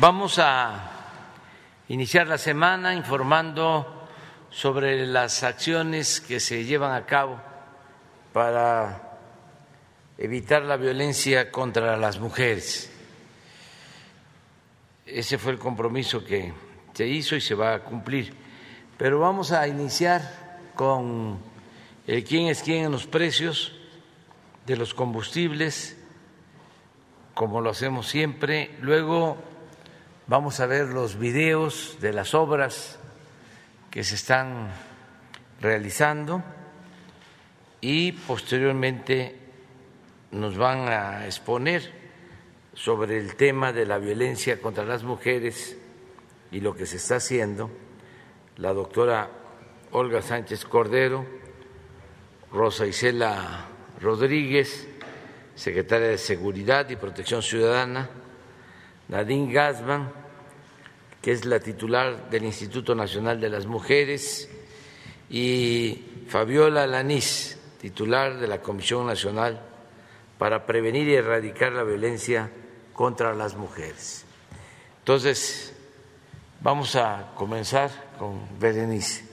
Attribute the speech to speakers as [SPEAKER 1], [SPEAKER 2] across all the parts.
[SPEAKER 1] Vamos a iniciar la semana informando sobre las acciones que se llevan a cabo para evitar la violencia contra las mujeres. Ese fue el compromiso que se hizo y se va a cumplir. Pero vamos a iniciar con el quién es quién en los precios de los combustibles, como lo hacemos siempre. Luego Vamos a ver los videos de las obras que se están realizando y posteriormente nos van a exponer sobre el tema de la violencia contra las mujeres y lo que se está haciendo. La doctora Olga Sánchez Cordero, Rosa Isela Rodríguez, secretaria de Seguridad y Protección Ciudadana, Nadine Gazman, que es la titular del Instituto Nacional de las Mujeres, y Fabiola Lanís, titular de la Comisión Nacional para Prevenir y Erradicar la Violencia contra las Mujeres. Entonces, vamos a comenzar con Berenice.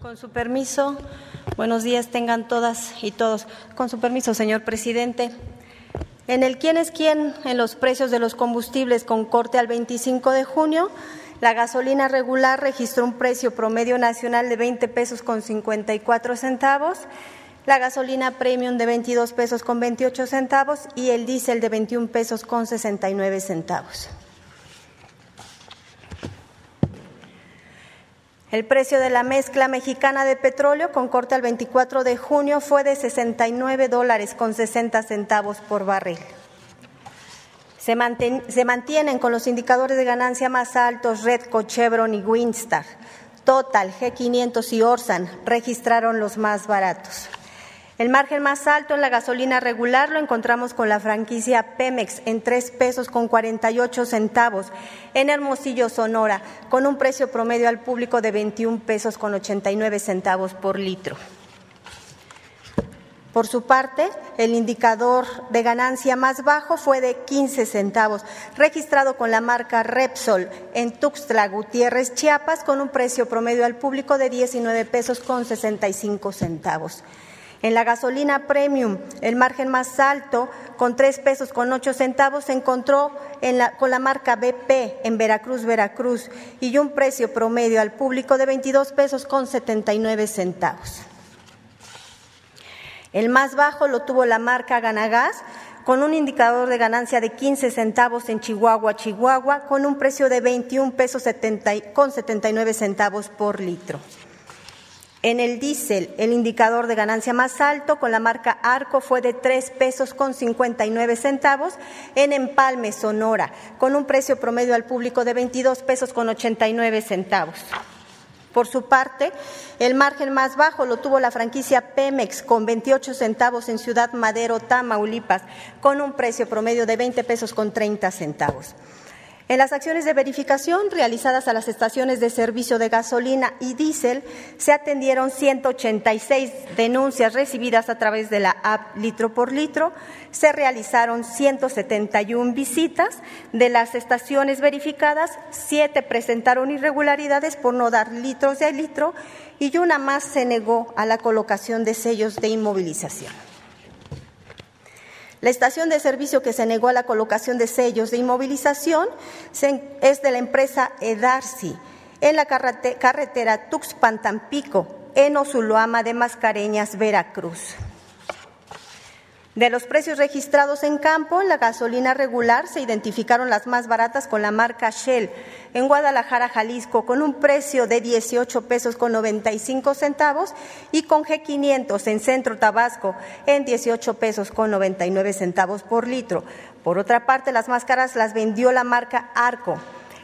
[SPEAKER 2] Con su permiso, buenos días tengan todas y todos. Con su permiso, señor presidente. En el quién es quién en los precios de los combustibles con corte al 25 de junio, la gasolina regular registró un precio promedio nacional de 20 pesos con 54 centavos, la gasolina premium de 22 pesos con 28 centavos y el diésel de 21 pesos con 69 centavos. El precio de la mezcla mexicana de petróleo con corte al 24 de junio fue de 69 dólares con 60 centavos por barril. Se, mantienen con los indicadores de ganancia más altos Redco, Chevron y Winstar. Total, G500 y Orsan registraron los más baratos. El margen más alto en la gasolina regular lo encontramos con la franquicia Pemex en tres pesos con 48 centavos en Hermosillo, Sonora, con un precio promedio al público de 21 pesos con 89 centavos por litro. Por su parte, el indicador de ganancia más bajo fue de 15 centavos, registrado con la marca Repsol en Tuxtla Gutiérrez, Chiapas, con un precio promedio al público de 19 pesos con 65 centavos. En la gasolina premium, el margen más alto, con tres pesos con ocho centavos, se encontró con la marca BP en Veracruz, Veracruz, y un precio promedio al público de 22 pesos con 79 centavos. El más bajo lo tuvo la marca Ganagas, con un indicador de ganancia de 15 centavos en Chihuahua, Chihuahua, con un precio de 21 pesos con 79 centavos por litro. En el diésel, el indicador de ganancia más alto con la marca Arco fue de 3 pesos con 59 centavos en Empalme, Sonora, con un precio promedio al público de 22 pesos con 89 centavos. Por su parte, el margen más bajo lo tuvo la franquicia Pemex con 28 centavos en Ciudad Madero, Tamaulipas, con un precio promedio de 20 pesos con 30 centavos. En las acciones de verificación realizadas a las estaciones de servicio de gasolina y diésel, se atendieron 186 denuncias recibidas a través de la app Litro por Litro, se realizaron 171 visitas, de las estaciones verificadas, siete presentaron irregularidades por no dar litros de litro y una más se negó a la colocación de sellos de inmovilización. La estación de servicio que se negó a la colocación de sellos de inmovilización es de la empresa Edarsi en la carretera Tuxpan-Tampico, en Ozuloama de Mascareñas, Veracruz. De los precios registrados en campo, la gasolina regular se identificaron las más baratas con la marca Shell en Guadalajara, Jalisco, con un precio de 18 pesos con 95 centavos y con G500 en Centro Tabasco en 18 pesos con 99 centavos por litro. Por otra parte, las más caras las vendió la marca Arco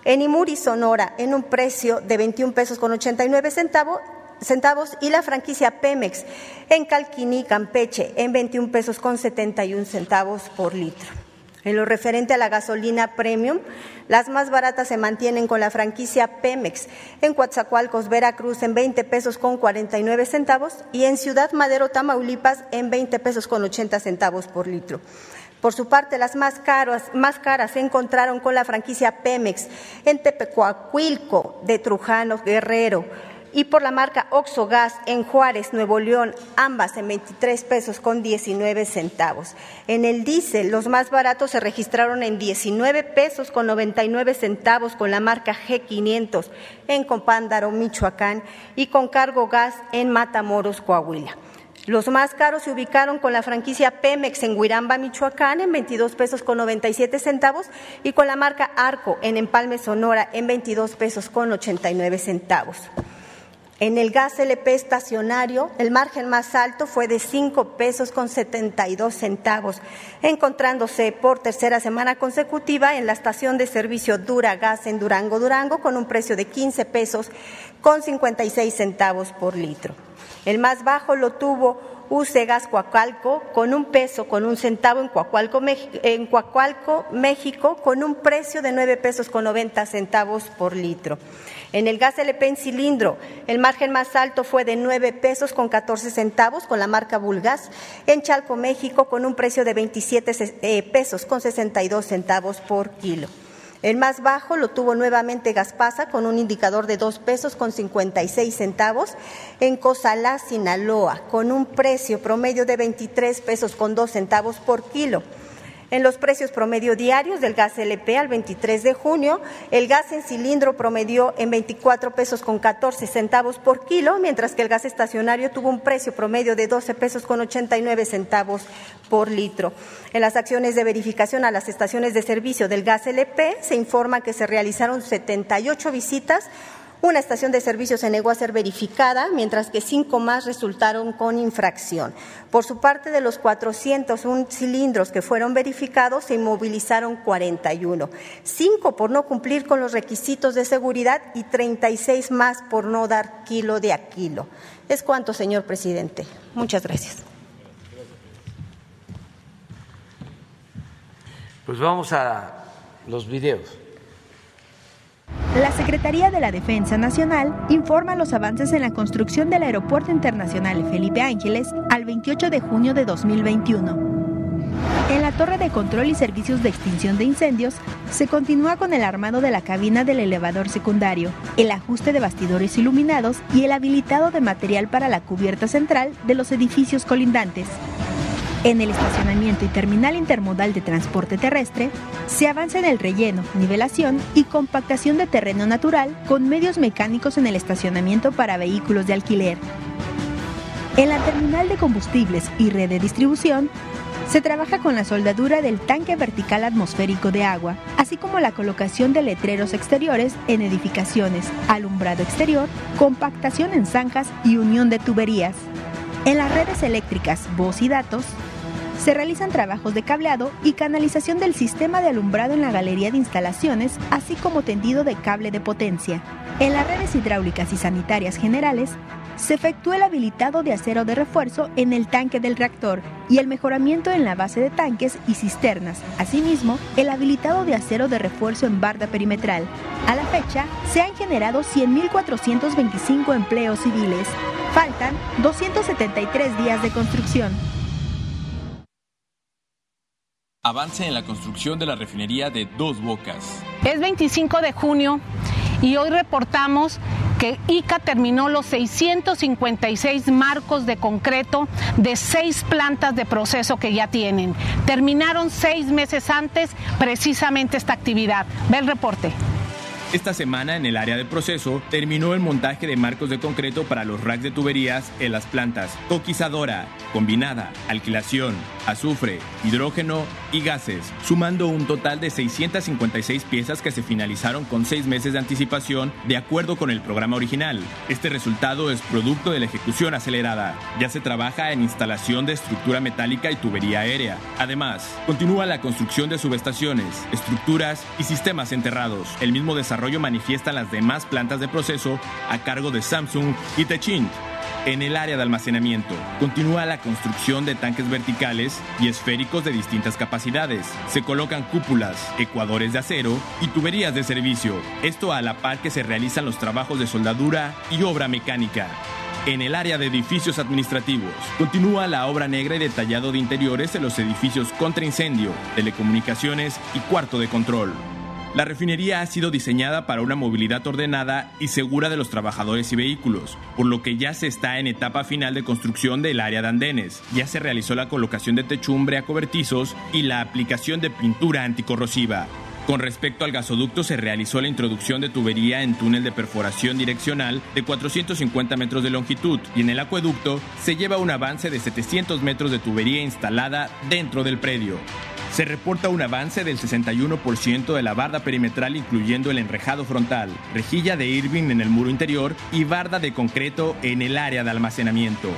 [SPEAKER 2] en Imuri, Sonora, en un precio de 21 pesos con 89 centavos centavos y la franquicia Pemex en Calquiní, Campeche, en 21 pesos con 71 centavos por litro. En lo referente a la gasolina premium, las más baratas se mantienen con la franquicia Pemex en Coatzacoalcos, Veracruz en 20 pesos con 49 centavos y en Ciudad Madero, Tamaulipas en 20 pesos con 80 centavos por litro. Por su parte, las más caras, más caras se encontraron con la franquicia Pemex en Tepecuacuilco de Trujano Guerrero y por la marca Oxogas en Juárez, Nuevo León, ambas en 23 pesos con 19 centavos. En el diésel, los más baratos se registraron en 19 pesos con 99 centavos con la marca G500 en Compándaro, Michoacán y con cargo gas en Matamoros, Coahuila. Los más caros se ubicaron con la franquicia Pemex en Huiramba, Michoacán, en 22 pesos con 97 centavos y con la marca Arco en Empalme, Sonora, en 22 pesos con 89 centavos. En el gas LP estacionario, el margen más alto fue de 5 pesos con 72 centavos, encontrándose por tercera semana consecutiva en la estación de servicio Dura Gas en Durango, Durango, con un precio de 15 pesos con 56 centavos por litro. El más bajo lo tuvo UC Gas Coacalco con un peso con un centavo en Coacalco, en México, con un precio de 9 pesos con 90 centavos por litro. En el gas LP en cilindro, el margen más alto fue de 9 pesos con 14 centavos con la marca Bulgas. En Chalco, México, con un precio de 27 eh, pesos con 62 centavos por kilo. El más bajo lo tuvo nuevamente Gaspasa con un indicador de 2 pesos con 56 centavos en Cozalá, Sinaloa, con un precio promedio de 23 pesos con 2 centavos por kilo. En los precios promedio diarios del gas LP al 23 de junio, el gas en cilindro promedió en 24 pesos con 14 centavos por kilo, mientras que el gas estacionario tuvo un precio promedio de 12 pesos con 89 centavos por litro. En las acciones de verificación a las estaciones de servicio del gas LP se informa que se realizaron 78 visitas una estación de servicio se negó a ser verificada, mientras que cinco más resultaron con infracción. Por su parte, de los 401 cilindros que fueron verificados, se inmovilizaron 41, cinco por no cumplir con los requisitos de seguridad y 36 más por no dar kilo de a kilo. Es cuanto, señor presidente. Muchas gracias.
[SPEAKER 1] Pues vamos a los videos.
[SPEAKER 3] La Secretaría de la Defensa Nacional informa los avances en la construcción del Aeropuerto Internacional Felipe Ángeles al 28 de junio de 2021. En la torre de control y servicios de extinción de incendios se continúa con el armado de la cabina del elevador secundario, el ajuste de bastidores iluminados y el habilitado de material para la cubierta central de los edificios colindantes. En el estacionamiento y terminal intermodal de transporte terrestre, se avanza en el relleno, nivelación y compactación de terreno natural con medios mecánicos en el estacionamiento para vehículos de alquiler. En la terminal de combustibles y red de distribución, se trabaja con la soldadura del tanque vertical atmosférico de agua, así como la colocación de letreros exteriores en edificaciones, alumbrado exterior, compactación en zanjas y unión de tuberías. En las redes eléctricas, voz y datos, se realizan trabajos de cableado y canalización del sistema de alumbrado en la galería de instalaciones, así como tendido de cable de potencia. En las redes hidráulicas y sanitarias generales, se efectúa el habilitado de acero de refuerzo en el tanque del reactor y el mejoramiento en la base de tanques y cisternas. Asimismo, el habilitado de acero de refuerzo en barda perimetral. A la fecha, se han generado 100.425 empleos civiles. Faltan 273 días de construcción
[SPEAKER 4] avance en la construcción de la refinería de Dos Bocas.
[SPEAKER 5] Es 25 de junio y hoy reportamos que ICA terminó los 656 marcos de concreto de seis plantas de proceso que ya tienen. Terminaron seis meses antes precisamente esta actividad. Ve el reporte.
[SPEAKER 4] Esta semana en el área de proceso terminó el montaje de marcos de concreto para los racks de tuberías en las plantas coquizadora, combinada, alquilación, azufre, hidrógeno y gases, sumando un total de 656 piezas que se finalizaron con seis meses de anticipación de acuerdo con el programa original. Este resultado es producto de la ejecución acelerada. Ya se trabaja en instalación de estructura metálica y tubería aérea. Además, continúa la construcción de subestaciones, estructuras y sistemas enterrados. El mismo desarrollo manifiestan las demás plantas de proceso a cargo de Samsung y Techint. En el área de almacenamiento, continúa la construcción de tanques verticales y esféricos de distintas capacidades. Se colocan cúpulas, ecuadores de acero y tuberías de servicio. Esto a la par que se realizan los trabajos de soldadura y obra mecánica. En el área de edificios administrativos, continúa la obra negra y detallado de interiores en los edificios contra incendio, telecomunicaciones y cuarto de control. La refinería ha sido diseñada para una movilidad ordenada y segura de los trabajadores y vehículos, por lo que ya se está en etapa final de construcción del área de andenes. Ya se realizó la colocación de techumbre a cobertizos y la aplicación de pintura anticorrosiva. Con respecto al gasoducto, se realizó la introducción de tubería en túnel de perforación direccional de 450 metros de longitud y en el acueducto se lleva un avance de 700 metros de tubería instalada dentro del predio. Se reporta un avance del 61% de la barda perimetral incluyendo el enrejado frontal, rejilla de Irving en el muro interior y barda de concreto en el área de almacenamiento.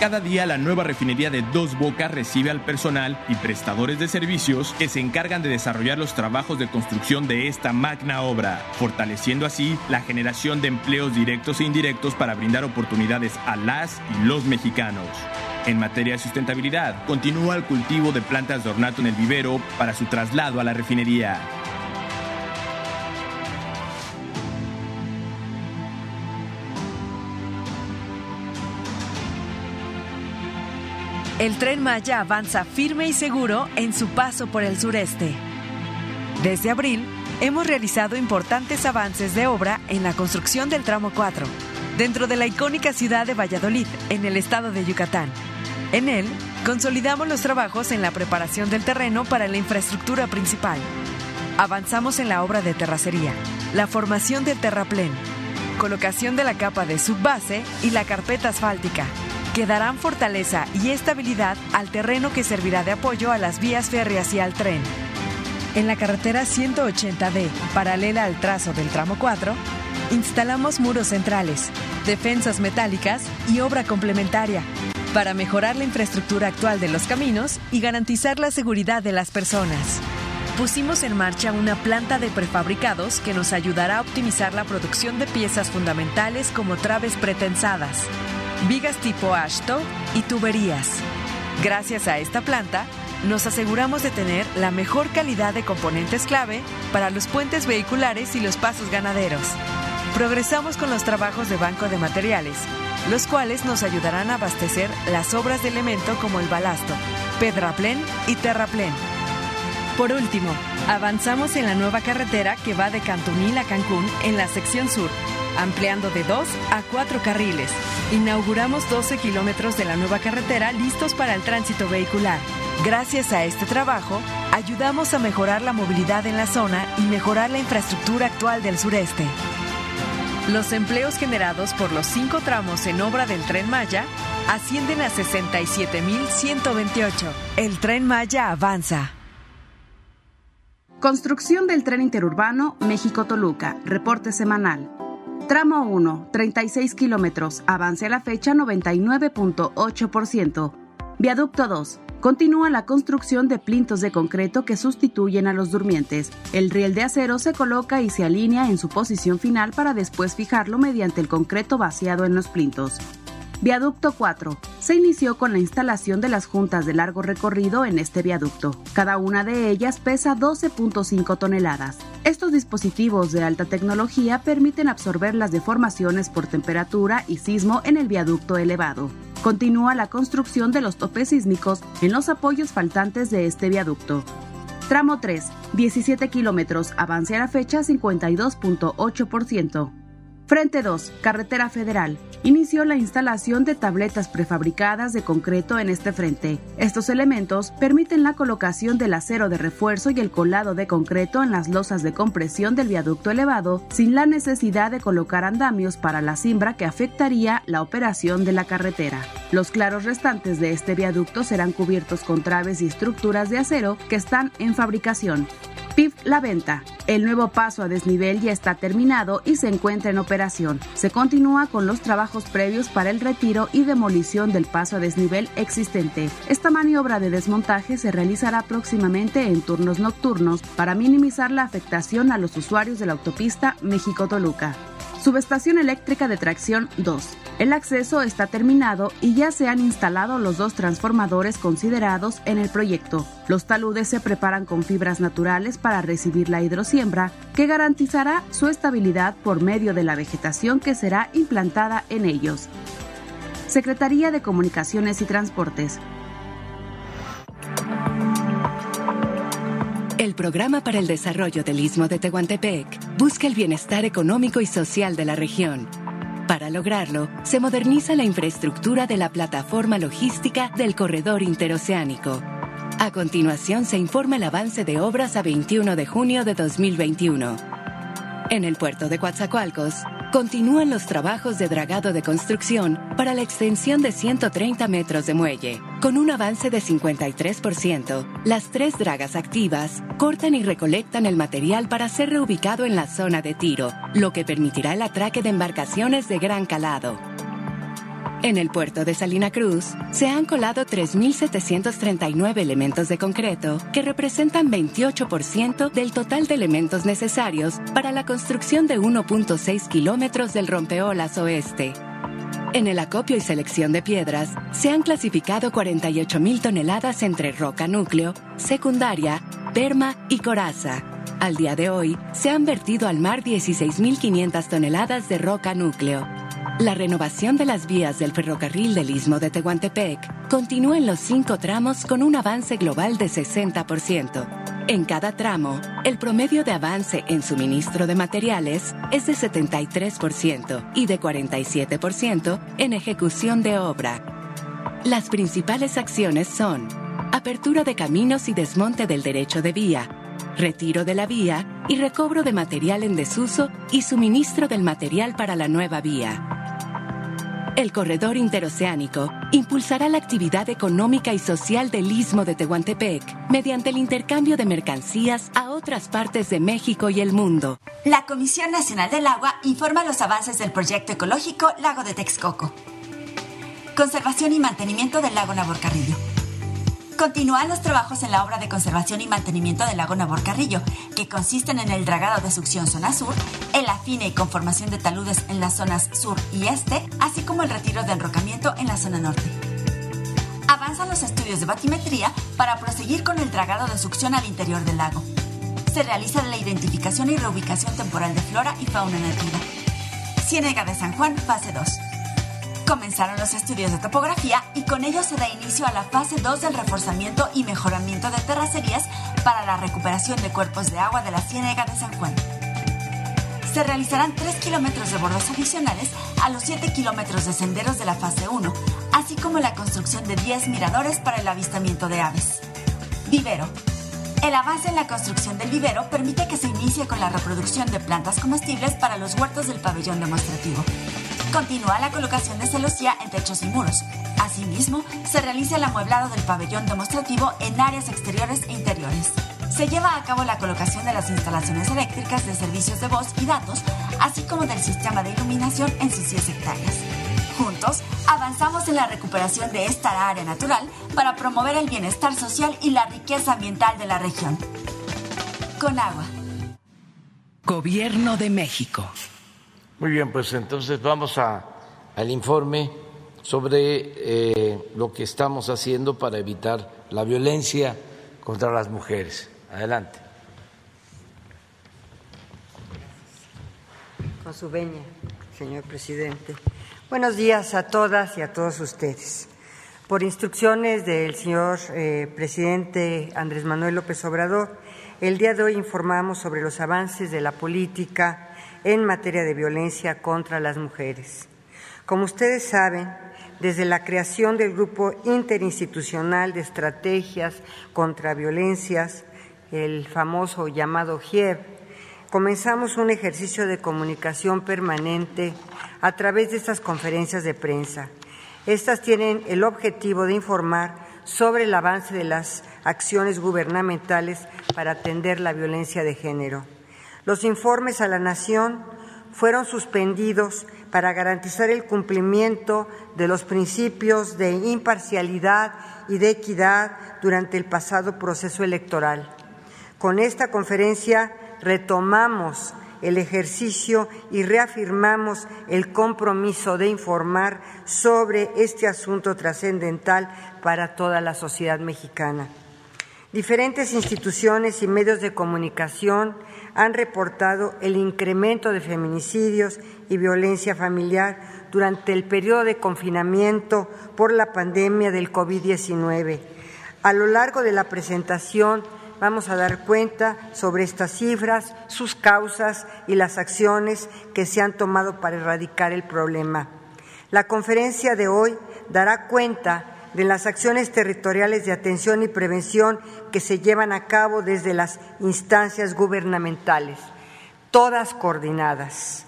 [SPEAKER 4] Cada día la nueva refinería de Dos Bocas recibe al personal y prestadores de servicios que se encargan de desarrollar los trabajos de construcción de esta magna obra, fortaleciendo así la generación de empleos directos e indirectos para brindar oportunidades a las y los mexicanos. En materia de sustentabilidad, continúa el cultivo de plantas de ornato en el vivero para su traslado a la refinería.
[SPEAKER 6] El tren Maya avanza firme y seguro en su paso por el sureste. Desde abril, hemos realizado importantes avances de obra en la construcción del tramo 4, dentro de la icónica ciudad de Valladolid, en el estado de Yucatán. En él, consolidamos los trabajos en la preparación del terreno para la infraestructura principal. Avanzamos en la obra de terracería, la formación del terraplén, colocación de la capa de subbase y la carpeta asfáltica, que darán fortaleza y estabilidad al terreno que servirá de apoyo a las vías férreas y al tren. En la carretera 180D, paralela al trazo del tramo 4, instalamos muros centrales, defensas metálicas y obra complementaria para mejorar la infraestructura actual de los caminos y garantizar la seguridad de las personas. Pusimos en marcha una planta de prefabricados que nos ayudará a optimizar la producción de piezas fundamentales como traves pretensadas, vigas tipo ashto y tuberías. Gracias a esta planta, nos aseguramos de tener la mejor calidad de componentes clave para los puentes vehiculares y los pasos ganaderos. Progresamos con los trabajos de banco de materiales, los cuales nos ayudarán a abastecer las obras de elemento como el balasto, pedraplén y terraplén. Por último, avanzamos en la nueva carretera que va de Cantunil a Cancún en la sección sur, ampliando de dos a cuatro carriles. Inauguramos 12 kilómetros de la nueva carretera listos para el tránsito vehicular. Gracias a este trabajo, ayudamos a mejorar la movilidad en la zona y mejorar la infraestructura actual del sureste. Los empleos generados por los cinco tramos en obra del tren Maya ascienden a 67.128. El tren Maya avanza.
[SPEAKER 7] Construcción del tren interurbano México-Toluca. Reporte semanal. Tramo 1, 36 kilómetros. Avance a la fecha 99.8%. Viaducto 2. Continúa la construcción de plintos de concreto que sustituyen a los durmientes. El riel de acero se coloca y se alinea en su posición final para después fijarlo mediante el concreto vaciado en los plintos. Viaducto 4. Se inició con la instalación de las juntas de largo recorrido en este viaducto. Cada una de ellas pesa 12.5 toneladas. Estos dispositivos de alta tecnología permiten absorber las deformaciones por temperatura y sismo en el viaducto elevado. Continúa la construcción de los topes sísmicos en los apoyos faltantes de este viaducto. Tramo 3, 17 kilómetros, avance a la fecha 52.8%. Frente 2, Carretera Federal. Inició la instalación de tabletas prefabricadas de concreto en este frente. Estos elementos permiten la colocación del acero de refuerzo y el colado de concreto en las losas de compresión del viaducto elevado sin la necesidad de colocar andamios para la cimbra que afectaría la operación de la carretera. Los claros restantes de este viaducto serán cubiertos con traves y estructuras de acero que están en fabricación. PIF La Venta. El nuevo paso a desnivel ya está terminado y se encuentra en operación. Se continúa con los trabajos previos para el retiro y demolición del paso a desnivel existente. Esta maniobra de desmontaje se realizará próximamente en turnos nocturnos para minimizar la afectación a los usuarios de la autopista México-Toluca. Subestación eléctrica de tracción 2. El acceso está terminado y ya se han instalado los dos transformadores considerados en el proyecto. Los taludes se preparan con fibras naturales para recibir la hidrosiembra, que garantizará su estabilidad por medio de la vegetación que será implantada en ellos. Secretaría de Comunicaciones y Transportes.
[SPEAKER 8] El Programa para el Desarrollo del Istmo de Tehuantepec busca el bienestar económico y social de la región. Para lograrlo, se moderniza la infraestructura de la plataforma logística del corredor interoceánico. A continuación se informa el avance de obras a 21 de junio de 2021. En el puerto de Coatzacoalcos, Continúan los trabajos de dragado de construcción para la extensión de 130 metros de muelle. Con un avance de 53%, las tres dragas activas cortan y recolectan el material para ser reubicado en la zona de tiro, lo que permitirá el atraque de embarcaciones de gran calado. En el puerto de Salina Cruz se han colado 3.739 elementos de concreto que representan 28% del total de elementos necesarios para la construcción de 1.6 kilómetros del rompeolas oeste. En el acopio y selección de piedras se han clasificado 48.000 toneladas entre roca núcleo, secundaria, perma y coraza. Al día de hoy, se han vertido al mar 16.500 toneladas de roca núcleo. La renovación de las vías del ferrocarril del Istmo de Tehuantepec continúa en los cinco tramos con un avance global de 60%. En cada tramo, el promedio de avance en suministro de materiales es de 73% y de 47% en ejecución de obra. Las principales acciones son apertura de caminos y desmonte del derecho de vía, retiro de la vía y recobro de material en desuso y suministro del material para la nueva vía. El corredor interoceánico impulsará la actividad económica y social del istmo de Tehuantepec mediante el intercambio de mercancías a otras partes de México y el mundo.
[SPEAKER 9] La Comisión Nacional del Agua informa los avances del proyecto ecológico Lago de Texcoco. Conservación y mantenimiento del lago Naborcarrillo Continúan los trabajos en la obra de conservación y mantenimiento del lago Nabor Carrillo, que consisten en el dragado de succión zona sur, el afine y conformación de taludes en las zonas sur y este, así como el retiro de enrocamiento en la zona norte. Avanzan los estudios de batimetría para proseguir con el dragado de succión al interior del lago. Se realiza la identificación y reubicación temporal de flora y fauna nativa. Ciénega de San Juan, fase 2. Comenzaron los estudios de topografía y con ello se da inicio a la fase 2 del reforzamiento y mejoramiento de terracerías para la recuperación de cuerpos de agua de la Ciénega de San Juan. Se realizarán 3 kilómetros de bordos adicionales a los 7 kilómetros de senderos de la fase 1, así como la construcción de 10 miradores para el avistamiento de aves. Vivero. El avance en la construcción del vivero permite que se inicie con la reproducción de plantas comestibles para los huertos del pabellón demostrativo. Continúa la colocación de celosía en techos y muros. Asimismo, se realiza el amueblado del pabellón demostrativo en áreas exteriores e interiores. Se lleva a cabo la colocación de las instalaciones eléctricas de servicios de voz y datos, así como del sistema de iluminación en sus 10 hectáreas. Juntos, avanzamos en la recuperación de esta área natural para promover el bienestar social y la riqueza ambiental de la región. Con agua.
[SPEAKER 8] Gobierno de México.
[SPEAKER 1] Muy bien, pues entonces vamos a, al informe sobre eh, lo que estamos haciendo para evitar la violencia contra las mujeres. Adelante.
[SPEAKER 10] Con su veña, señor presidente. Buenos días a todas y a todos ustedes. Por instrucciones del señor eh, presidente Andrés Manuel López Obrador, el día de hoy informamos sobre los avances de la política en materia de violencia contra las mujeres. Como ustedes saben, desde la creación del Grupo Interinstitucional de Estrategias contra Violencias, el famoso llamado GIEV, comenzamos un ejercicio de comunicación permanente a través de estas conferencias de prensa. Estas tienen el objetivo de informar sobre el avance de las acciones gubernamentales para atender la violencia de género. Los informes a la Nación fueron suspendidos para garantizar el cumplimiento de los principios de imparcialidad y de equidad durante el pasado proceso electoral. Con esta conferencia retomamos el ejercicio y reafirmamos el compromiso de informar sobre este asunto trascendental para toda la sociedad mexicana. Diferentes instituciones y medios de comunicación han reportado el incremento de feminicidios y violencia familiar durante el periodo de confinamiento por la pandemia del COVID-19. A lo largo de la presentación vamos a dar cuenta sobre estas cifras, sus causas y las acciones que se han tomado para erradicar el problema. La conferencia de hoy dará cuenta de las acciones territoriales de atención y prevención que se llevan a cabo desde las instancias gubernamentales, todas coordinadas,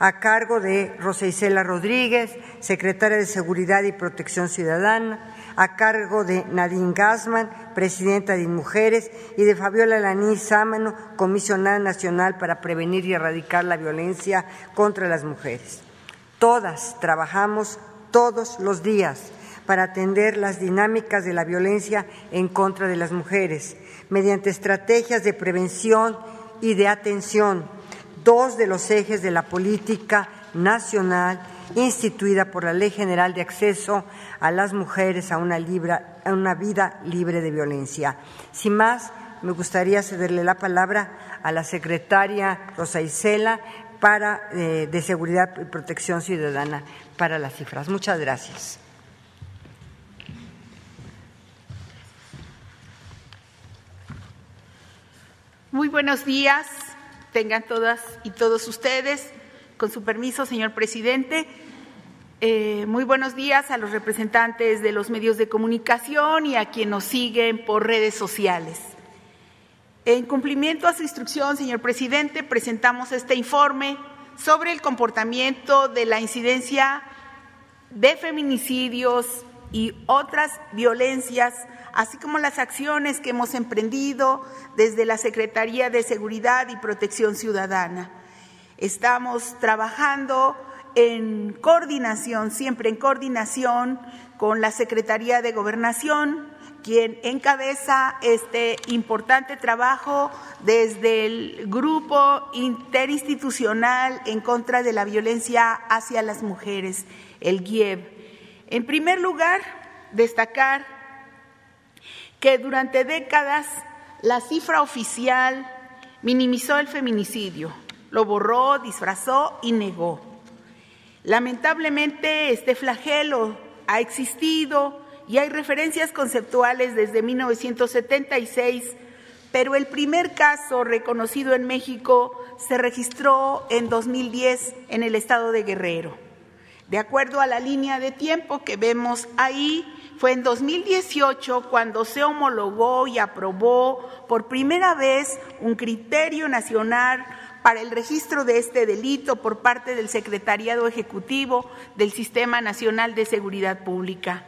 [SPEAKER 10] a cargo de Rosa Isela Rodríguez, secretaria de Seguridad y Protección Ciudadana, a cargo de Nadine Gassman, presidenta de Mujeres, y de Fabiola Laní Sámano, comisionada nacional para prevenir y erradicar la violencia contra las mujeres. Todas trabajamos todos los días para atender las dinámicas de la violencia en contra de las mujeres, mediante estrategias de prevención y de atención, dos de los ejes de la política nacional instituida por la Ley General de Acceso a las Mujeres a una, vida libre de violencia. Sin más, me gustaría cederle la palabra a la secretaria Rosa Isela para, eh, de Seguridad y Protección Ciudadana para las cifras. Muchas gracias.
[SPEAKER 11] Muy buenos días, tengan todas y todos ustedes. Con su permiso, señor presidente, eh, muy buenos días a los representantes de los medios de comunicación y a quienes nos siguen por redes sociales. En cumplimiento a su instrucción, señor presidente, presentamos este informe sobre el comportamiento de la incidencia de feminicidios y otras violencias, así como las acciones que hemos emprendido desde la Secretaría de Seguridad y Protección Ciudadana. Estamos trabajando en coordinación, siempre en coordinación con la Secretaría de Gobernación, quien encabeza este importante trabajo desde el grupo interinstitucional en contra de la violencia hacia las mujeres, el GIEB. En primer lugar, destacar que durante décadas la cifra oficial minimizó el feminicidio, lo borró, disfrazó y negó. Lamentablemente, este flagelo ha existido y hay referencias conceptuales desde 1976, pero el primer caso reconocido en México se registró en 2010 en el estado de Guerrero. De acuerdo a la línea de tiempo que vemos ahí, fue en 2018 cuando se homologó y aprobó por primera vez un criterio nacional para el registro de este delito por parte del Secretariado Ejecutivo del Sistema Nacional de Seguridad Pública,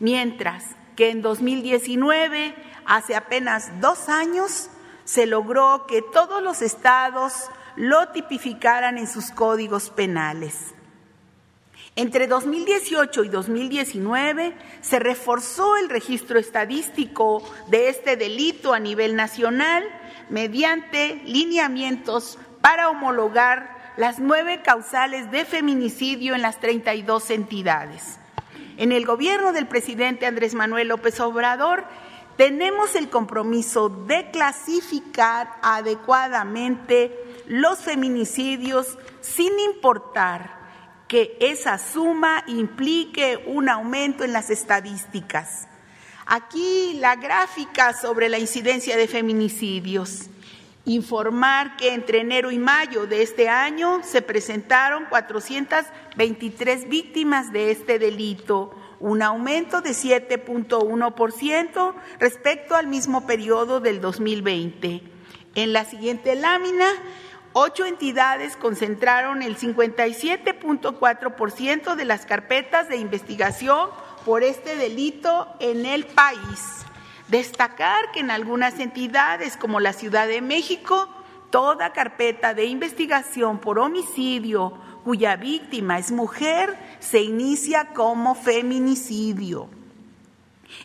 [SPEAKER 11] mientras que en 2019, hace apenas dos años, se logró que todos los estados lo tipificaran en sus códigos penales. Entre 2018 y 2019 se reforzó el registro estadístico de este delito a nivel nacional mediante lineamientos para homologar las nueve causales de feminicidio en las 32 entidades. En el gobierno del presidente Andrés Manuel López Obrador tenemos el compromiso de clasificar adecuadamente los feminicidios sin importar que esa suma implique un aumento en las estadísticas. Aquí la gráfica sobre la incidencia de feminicidios informar que entre enero y mayo de este año se presentaron 423 víctimas de este delito, un aumento de 7.1% respecto al mismo periodo del 2020. En la siguiente lámina, ocho entidades concentraron el 57.4% de las carpetas de investigación por este delito en el país. Destacar que en algunas entidades como la Ciudad de México, toda carpeta de investigación por homicidio cuya víctima es mujer se inicia como feminicidio.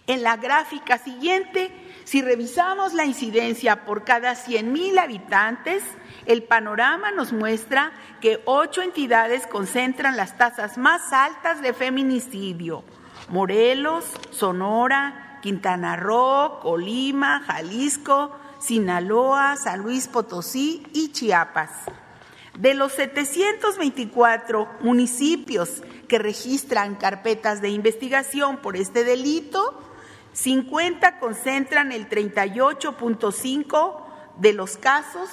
[SPEAKER 11] En la gráfica siguiente, si revisamos la incidencia por cada 100.000 habitantes, el panorama nos muestra que ocho entidades concentran las tasas más altas de feminicidio. Morelos, Sonora, Quintana Roo, Colima, Jalisco, Sinaloa, San Luis Potosí y Chiapas. De los 724 municipios que registran carpetas de investigación por este delito, 50 concentran el 38.5 de los casos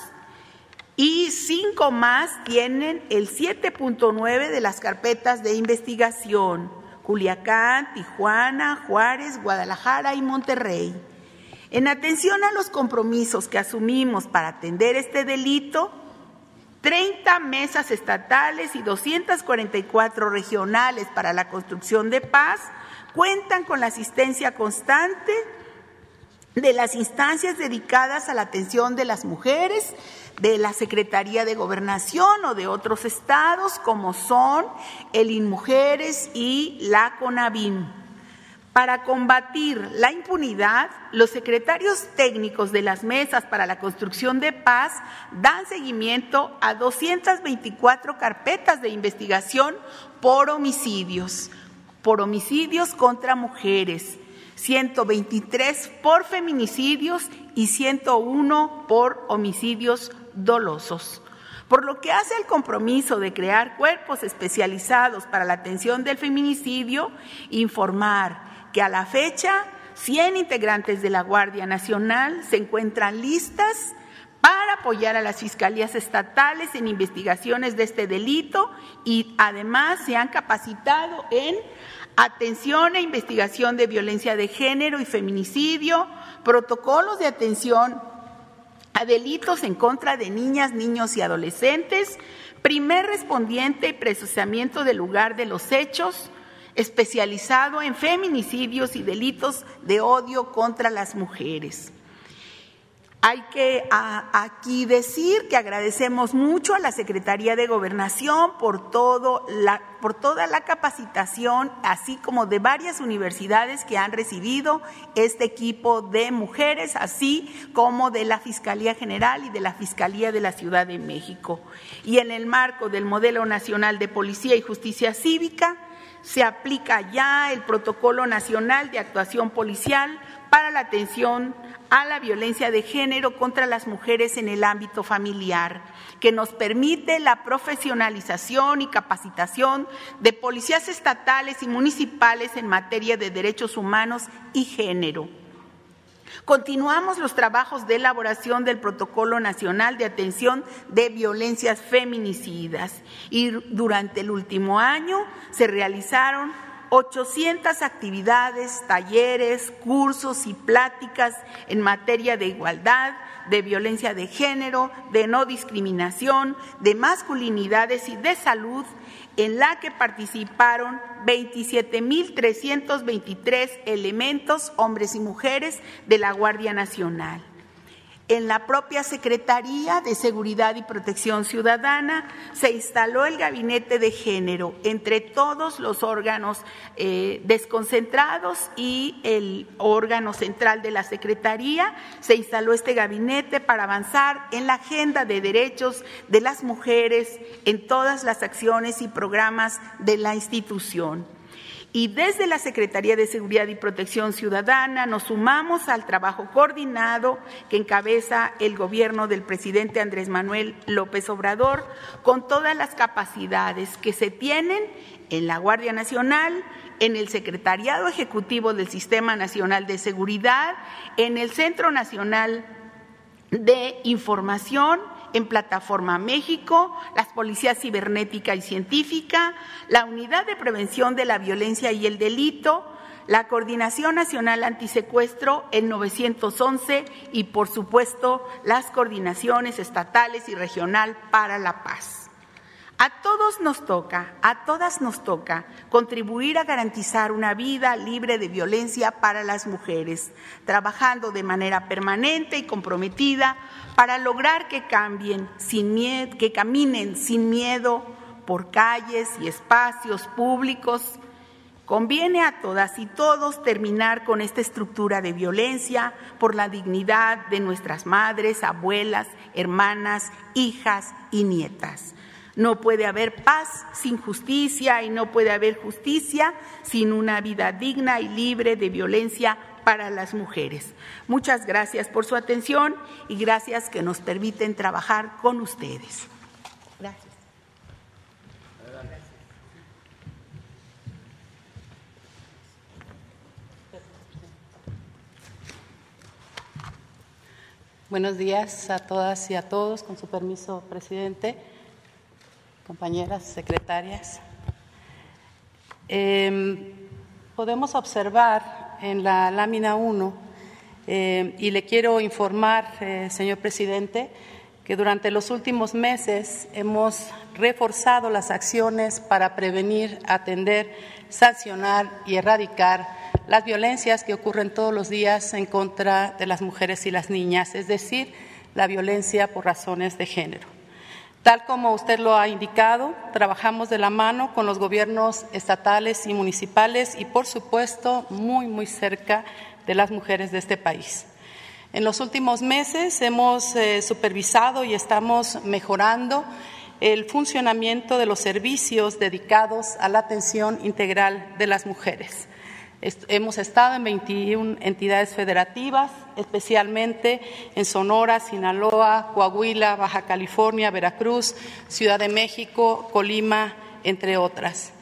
[SPEAKER 11] y cinco más tienen el 7.9 de las carpetas de investigación. Culiacán, Tijuana, Juárez, Guadalajara y Monterrey. En atención a los compromisos que asumimos para atender este delito, 30 mesas estatales y 244 regionales para la construcción de paz cuentan con la asistencia constante de las instancias dedicadas a la atención de las mujeres, de la Secretaría de Gobernación o de otros estados como son el INMUJERES y la CONAVIM. Para combatir la impunidad, los secretarios técnicos de las mesas para la construcción de paz dan seguimiento a 224 carpetas de investigación por homicidios, por homicidios contra mujeres, 123 por feminicidios y 101 por homicidios dolosos. Por lo que hace el compromiso de crear cuerpos especializados para la atención del feminicidio, informar que a la fecha 100 integrantes de la Guardia Nacional se encuentran listas para apoyar a las fiscalías estatales en investigaciones de este delito y además se han capacitado en atención e investigación de violencia de género y feminicidio, protocolos de atención a delitos en contra de niñas, niños y adolescentes, primer respondiente y procesamiento del lugar de los hechos, especializado en feminicidios y delitos de odio contra las mujeres. Hay que aquí decir que agradecemos mucho a la Secretaría de Gobernación por, todo por toda la capacitación, así como de varias universidades que han recibido este equipo de mujeres, así como de la Fiscalía General y de la Fiscalía de la Ciudad de México. Y en el marco del Modelo Nacional de Policía y Justicia Cívica, se aplica ya el Protocolo Nacional de Actuación Policial para la atención a la violencia de género contra las mujeres en el ámbito familiar, que nos permite la profesionalización y capacitación de policías estatales y municipales en materia de derechos humanos y género. Continuamos los trabajos de elaboración del Protocolo Nacional de Atención de Violencias Feminicidas y durante el último año se realizaron 800 actividades, talleres, cursos y pláticas en materia de igualdad, de violencia de género, de no discriminación, de masculinidades y de salud, en la que participaron 27.323 elementos, hombres y mujeres, de la Guardia Nacional. En la propia Secretaría de Seguridad y Protección Ciudadana se instaló el gabinete de género entre todos los órganos eh, desconcentrados y el órgano central de la Secretaría. Se instaló este gabinete para avanzar en la agenda de derechos de las mujeres en todas las acciones y programas de la institución. Y desde la Secretaría de Seguridad y Protección Ciudadana nos sumamos al trabajo coordinado que encabeza el gobierno del presidente Andrés Manuel López Obrador con todas las capacidades que se tienen en la Guardia Nacional, en el Secretariado Ejecutivo del Sistema Nacional de Seguridad, en el Centro Nacional de Información, en Plataforma México, las policías cibernética y científica, la Unidad de Prevención de la Violencia y el Delito, la Coordinación Nacional Antisecuestro, el 911 y, por supuesto, las coordinaciones estatales y regional para la paz. A todos nos toca, a todas nos toca contribuir a garantizar una vida libre de violencia para las mujeres, trabajando de manera permanente y comprometida para lograr que cambien sin miedo, que caminen sin miedo por calles y espacios públicos Conviene a todas y todos terminar con esta estructura de violencia por la dignidad de nuestras madres, abuelas, hermanas, hijas y nietas. No puede haber paz sin justicia y no puede haber justicia sin una vida digna y libre de violencia para las mujeres. Muchas gracias por su atención y gracias que nos permiten trabajar con ustedes. Gracias.
[SPEAKER 12] Buenos días a todas y a todos, con su permiso, presidente, compañeras, secretarias. Em, podemos observar en la lámina 1, em, y le quiero informar, eh, señor presidente, que durante los últimos meses hemos reforzado las acciones para prevenir, atender, sancionar y erradicar las violencias que ocurren todos los días en contra de las mujeres y las niñas, es decir, la violencia por razones de género. Tal como usted lo ha indicado, trabajamos de la mano con los gobiernos estatales y municipales y, por supuesto, muy, muy cerca de las mujeres de este país. En los últimos meses hemos eh, supervisado y estamos mejorando el funcionamiento de los servicios dedicados a la atención integral de las mujeres. Hemos estado en 21 entidades federativas, especialmente en Sonora, Sinaloa, Coahuila, Baja California, Veracruz, Ciudad de México, Colima, entre otras.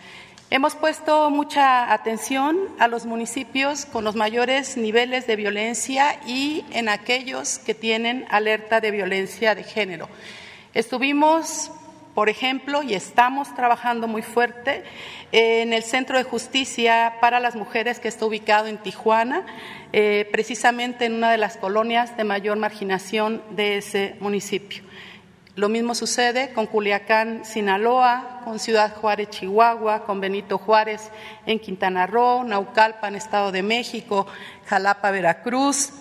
[SPEAKER 12] Hemos puesto mucha atención a los municipios con los mayores niveles de violencia y en aquellos que tienen alerta de violencia de género. Estuvimos por ejemplo, y estamos trabajando muy fuerte en el Centro de Justicia para las Mujeres que está ubicado en Tijuana, eh, precisamente en una de las colonias de mayor marginación de ese municipio. Lo mismo sucede con Culiacán, Sinaloa, con Ciudad Juárez, Chihuahua, con Benito Juárez en Quintana Roo, Naucalpan, Estado de México, Jalapa, Veracruz,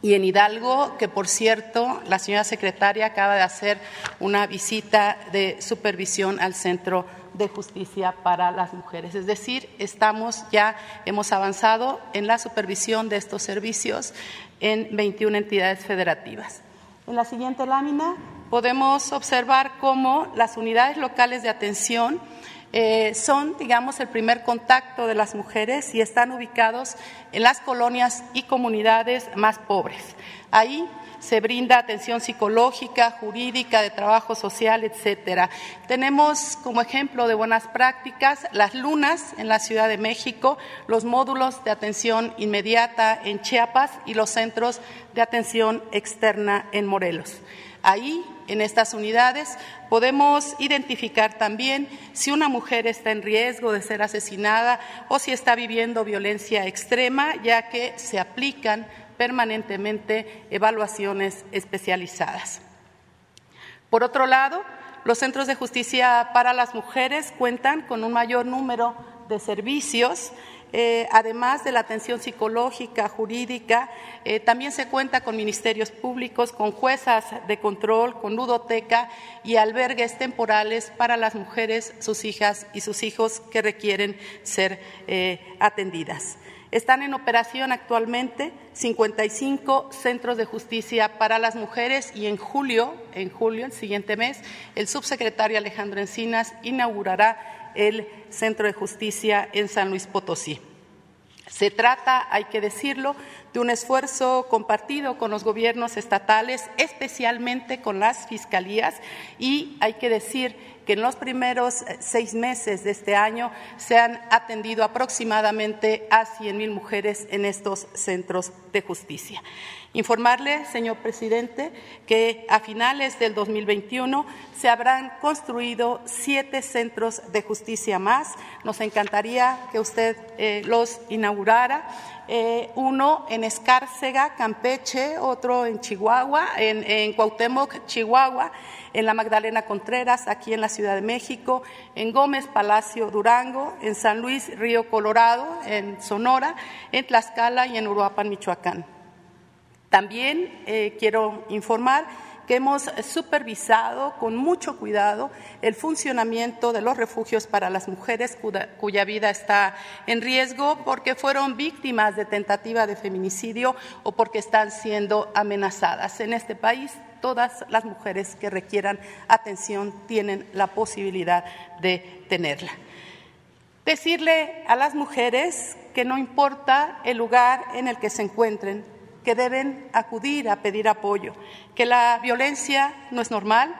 [SPEAKER 12] y en Hidalgo, que por cierto, la señora secretaria acaba de hacer una visita de supervisión al Centro de Justicia para las Mujeres. Es decir, estamos ya, hemos avanzado en la supervisión de estos servicios en 21 entidades federativas. En la siguiente lámina podemos observar cómo las unidades locales de atención eh, son, digamos, el primer contacto de las mujeres y están ubicados en las colonias y comunidades más pobres. Ahí se brinda atención psicológica, jurídica, de trabajo social, etcétera. Tenemos como ejemplo de buenas prácticas las lunas en la Ciudad de México, los módulos de atención inmediata en Chiapas y los centros de atención externa en Morelos. Ahí, en estas unidades, podemos identificar también si una mujer está en riesgo de ser asesinada o si está viviendo violencia extrema, ya que se aplican permanentemente evaluaciones especializadas. Por otro lado, los centros de justicia para las mujeres cuentan con un mayor número de servicios eh, además de la atención psicológica, jurídica, eh, también se cuenta con ministerios públicos, con juezas de control, con ludoteca y albergues temporales para las mujeres, sus hijas y sus hijos que requieren ser eh, atendidas. Están en operación actualmente 55 centros de justicia para las mujeres y en julio, en julio, el siguiente mes, el subsecretario Alejandro Encinas inaugurará el Centro de Justicia en San Luis Potosí. Se trata, hay que decirlo, de un esfuerzo compartido con los gobiernos estatales, especialmente con las fiscalías, y hay que decir que en los primeros eh, seis meses de este año se han atendido aproximadamente a 100 mil mujeres en estos centros de justicia. Informarle, señor presidente, que a finales del 2021 se habrán construido siete centros de justicia más. Nos encantaría que usted eh, los inaugurara. Eh, uno en Escárcega, Campeche, otro en Chihuahua, en, en Cuauhtémoc, Chihuahua en la Magdalena Contreras, aquí en la Ciudad de México, en Gómez Palacio, Durango, en San Luis Río Colorado, en Sonora, en Tlaxcala y en Uruapan, Michoacán. También eh, quiero informar que hemos supervisado con mucho cuidado el funcionamiento de los refugios para las mujeres cuya, vida está en riesgo porque fueron víctimas de tentativa de feminicidio o porque están siendo amenazadas. En este país todas las mujeres que requieran atención tienen la posibilidad de tenerla. Decirle a las mujeres que no importa el lugar en el que se encuentren, que deben acudir a pedir apoyo, que la violencia no es normal,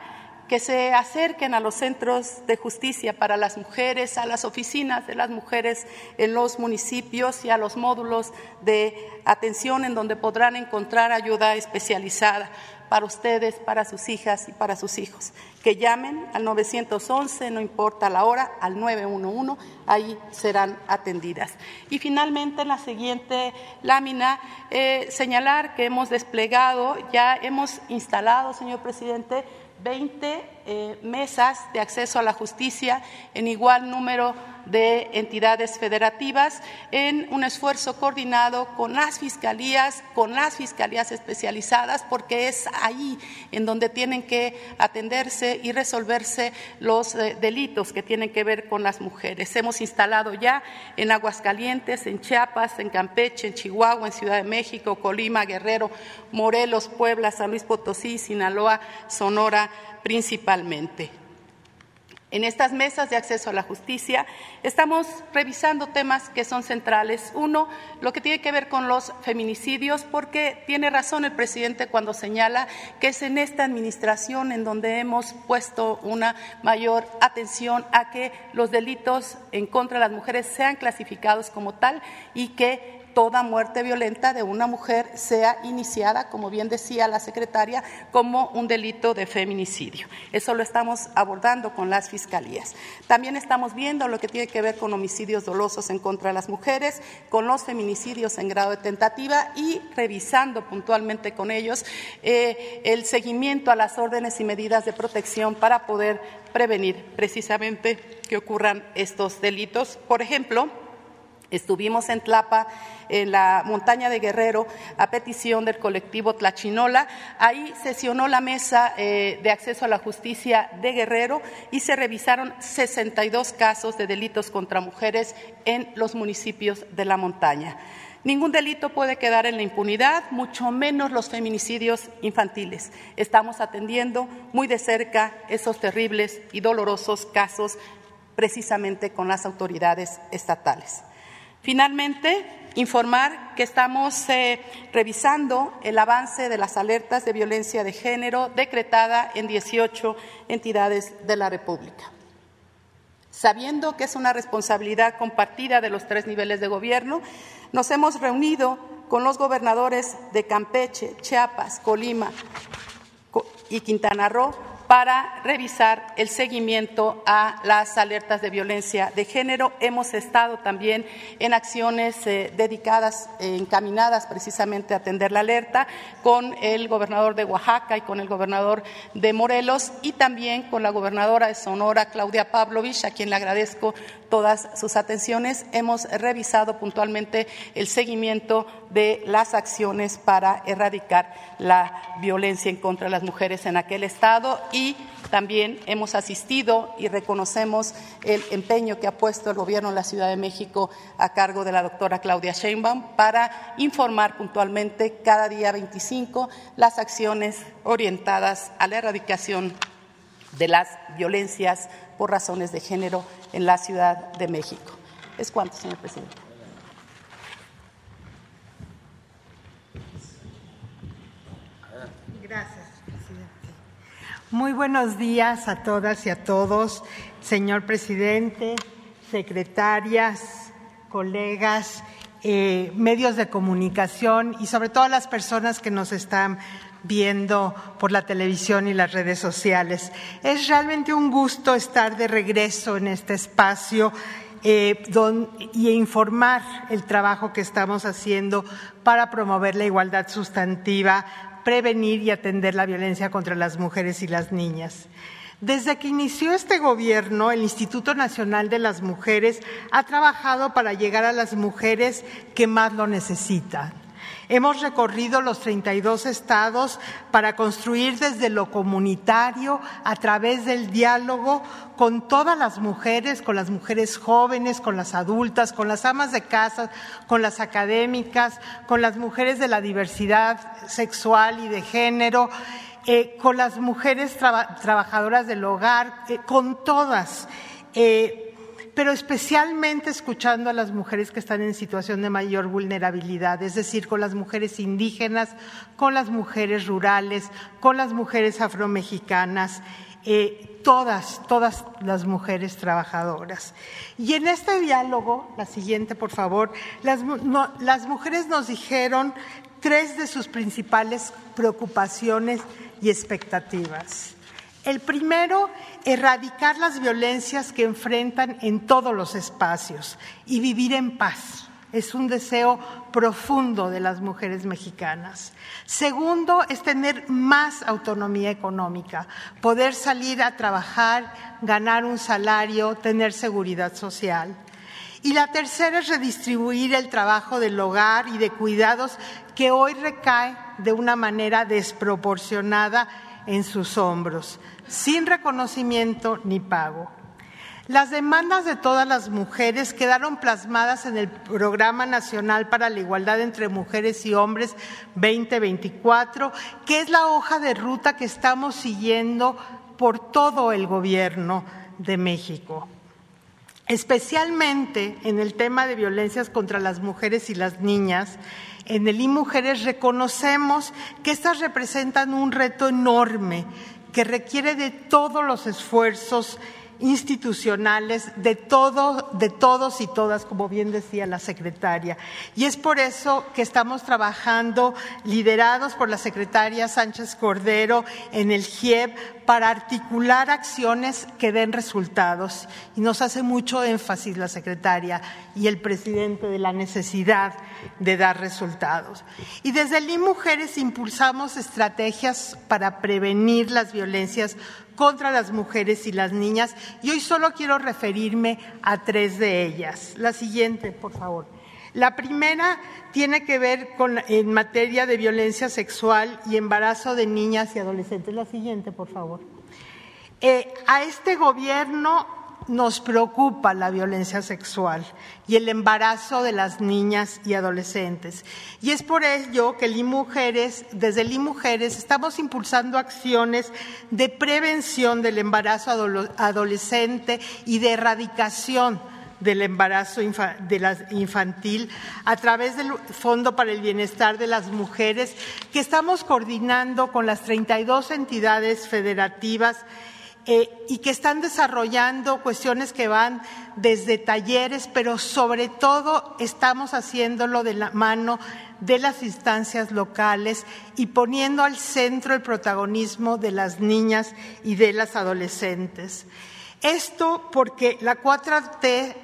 [SPEAKER 12] que se acerquen a los centros de justicia para las mujeres, a las oficinas de las mujeres en los municipios y a los módulos de atención en donde podrán encontrar ayuda especializada para ustedes, para sus hijas y para sus hijos. Que llamen al 911, no importa la hora, al 911, ahí serán atendidas. Y finalmente, en la siguiente lámina, eh, señalar que hemos desplegado, ya hemos instalado, señor presidente, 20 eh, mesas de acceso a la justicia en igual número de entidades federativas en un esfuerzo coordinado con las fiscalías, con las fiscalías especializadas, porque es ahí en donde tienen que atenderse y resolverse los eh, delitos que tienen que ver con las mujeres. Hemos instalado ya en Aguascalientes, en Chiapas, en Campeche, en Chihuahua, en Ciudad de México, Colima, Guerrero, Morelos, Puebla, San Luis Potosí, Sinaloa, Sonora principalmente. En estas mesas de acceso a la justicia estamos revisando temas que son centrales. Uno, lo que tiene que ver con los feminicidios, porque tiene razón el presidente cuando señala que es en esta administración en donde hemos puesto una mayor atención a que los delitos en contra de las mujeres sean clasificados como tal y que toda muerte violenta de una mujer sea iniciada, como bien decía la secretaria, como un delito de feminicidio. Eso lo estamos abordando con las fiscalías. También estamos viendo lo que tiene que ver con homicidios dolosos en contra de las mujeres, con los feminicidios en grado de tentativa y revisando puntualmente con ellos eh, el seguimiento a las órdenes y medidas de protección para poder prevenir precisamente que ocurran estos delitos. Por ejemplo, Estuvimos en Tlapa, en la montaña de Guerrero, a petición del colectivo Tlachinola. Ahí sesionó la mesa eh, de acceso a la justicia de Guerrero y se revisaron 62 casos de delitos contra mujeres en los municipios de la montaña. Ningún delito puede quedar en la impunidad, mucho menos los feminicidios infantiles. Estamos atendiendo muy de cerca esos terribles y dolorosos casos precisamente con las autoridades estatales. Finalmente, informar que estamos eh, revisando el avance de las alertas de violencia de género decretada en 18 entidades de la República. Sabiendo que es una responsabilidad compartida de los tres niveles de gobierno, nos hemos reunido con los gobernadores de Campeche, Chiapas, Colima y Quintana Roo para revisar el seguimiento a las alertas de violencia de género. Hemos estado también en acciones eh, dedicadas, eh, encaminadas precisamente a atender la alerta con el gobernador de Oaxaca y con el gobernador de Morelos y también con la gobernadora de Sonora, Claudia Pavlovich, a quien le agradezco todas sus atenciones. Hemos revisado puntualmente el seguimiento de las acciones para erradicar la violencia en contra de las mujeres en aquel estado y también hemos asistido y reconocemos el empeño que ha puesto el Gobierno de la Ciudad de México a cargo de la doctora Claudia Sheinbaum para informar puntualmente cada día 25 las acciones orientadas a la erradicación de las violencias por razones de género en la Ciudad de México. Es cuanto, señor presidente.
[SPEAKER 10] Gracias, presidente. Muy buenos días a todas y a todos, señor presidente, secretarias, colegas, eh, medios de comunicación y sobre todo las personas que nos están viendo por la televisión y las redes sociales. Es realmente un gusto estar de regreso en este espacio eh, y informar el trabajo que estamos haciendo para promover la igualdad sustantiva, prevenir y atender la violencia contra las mujeres y las niñas. Desde que inició este gobierno, el Instituto Nacional de las Mujeres ha trabajado para llegar a las mujeres que más lo necesitan
[SPEAKER 13] Hemos recorrido los 32 estados para construir desde lo comunitario, a través del diálogo con todas las mujeres, con las mujeres jóvenes, con las adultas, con las amas de casa, con las académicas, con las mujeres de la diversidad sexual y de género, eh, con las mujeres trabajadoras del hogar, eh, con todas. Eh, pero especialmente escuchando a las mujeres que están en situación de mayor vulnerabilidad, es decir, con las mujeres indígenas, con las mujeres rurales, con las mujeres afromexicanas, eh, todas, todas las mujeres trabajadoras. Y en este diálogo, la siguiente, por favor, las, las mujeres nos dijeron tres de sus principales preocupaciones y expectativas. El primero, erradicar las violencias que enfrentan en todos los espacios y vivir en paz. Es un deseo profundo de las mujeres mexicanas. Segundo, es tener más autonomía económica, poder salir a trabajar, ganar un salario, tener seguridad social. Y la tercera es redistribuir el trabajo del hogar y de cuidados que hoy recae de una manera desproporcionada en sus hombros, sin reconocimiento ni pago. Las demandas de todas las mujeres quedaron plasmadas en el Programa Nacional para la Igualdad entre Mujeres y Hombres 2024, que es la hoja de ruta que estamos siguiendo por todo el gobierno de México. Especialmente en el tema de violencias contra las mujeres y las niñas, en el I-Mujeres reconocemos que estas representan un reto enorme que requiere de todos los esfuerzos institucionales de todo, de todos y todas, como bien decía la secretaria. Y es por eso que estamos trabajando, liderados por la secretaria Sánchez Cordero, en el GIEB, para articular acciones que den resultados. Y nos hace mucho énfasis la secretaria y el presidente de la necesidad de dar resultados. Y desde el Mujeres impulsamos estrategias para prevenir las violencias contra las mujeres y las niñas y hoy solo quiero referirme a tres de ellas. La siguiente, por favor. La primera tiene que ver con en materia de violencia sexual y embarazo de niñas y adolescentes. La siguiente, por favor. Eh, a este gobierno nos preocupa la violencia sexual y el embarazo de las niñas y adolescentes. Y es por ello que Mujeres, desde Mujeres, estamos impulsando acciones de prevención del embarazo adolescente y de erradicación del embarazo infantil a través del Fondo para el Bienestar de las Mujeres que estamos coordinando con las 32 entidades federativas y que están desarrollando cuestiones que van desde talleres, pero sobre todo estamos haciéndolo de la mano de las instancias locales y poniendo al centro el protagonismo de las niñas y de las adolescentes. Esto porque la 4T,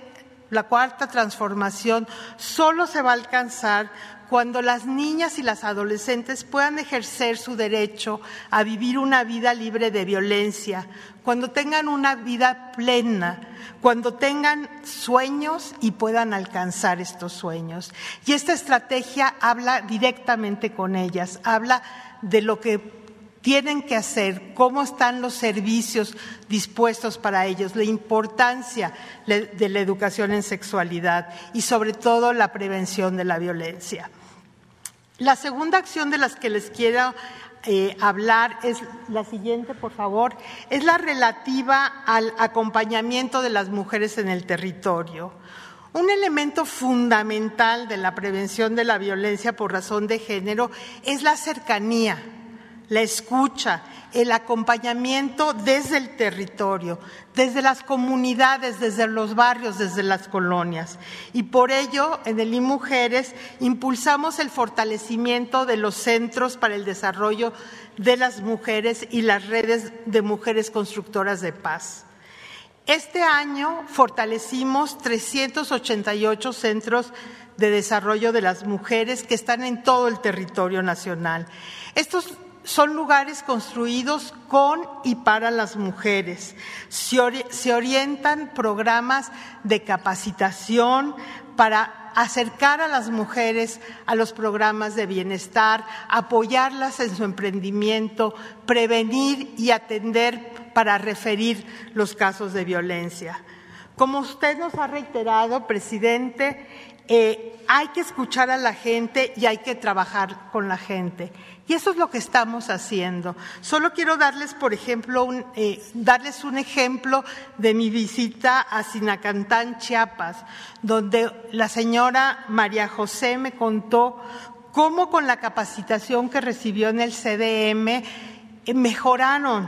[SPEAKER 13] la cuarta transformación, solo se va a alcanzar cuando las niñas y las adolescentes puedan ejercer su derecho a vivir una vida libre de violencia, cuando tengan una vida plena, cuando tengan sueños y puedan alcanzar estos sueños. Y esta estrategia habla directamente con ellas, habla de lo que tienen que hacer, cómo están los servicios dispuestos para ellos, la importancia de la educación en sexualidad y sobre todo la prevención de la violencia. La segunda acción de las que les quiero eh, hablar es la siguiente, por favor, es la relativa al acompañamiento de las mujeres en el territorio. Un elemento fundamental de la prevención de la violencia por razón de género es la cercanía la escucha, el acompañamiento desde el territorio, desde las comunidades, desde los barrios, desde las colonias. Y por ello, en el IMujeres impulsamos el fortalecimiento de los centros para el desarrollo de las mujeres y las redes de mujeres constructoras de paz. Este año fortalecimos 388 centros de desarrollo de las mujeres que están en todo el territorio nacional. Estos son lugares construidos con y para las mujeres. Se, orientan programas de capacitación para acercar a las mujeres a los programas de bienestar, apoyarlas en su emprendimiento, prevenir y atender para referir los casos de violencia. Como usted nos ha reiterado, presidente, eh, hay que escuchar a la gente y hay que trabajar con la gente. Y eso es lo que estamos haciendo. Solo quiero darles, por ejemplo, un, eh, darles un ejemplo de mi visita a Sinacantán, Chiapas, donde la señora María José me contó cómo con la capacitación que recibió en el CDM eh, mejoraron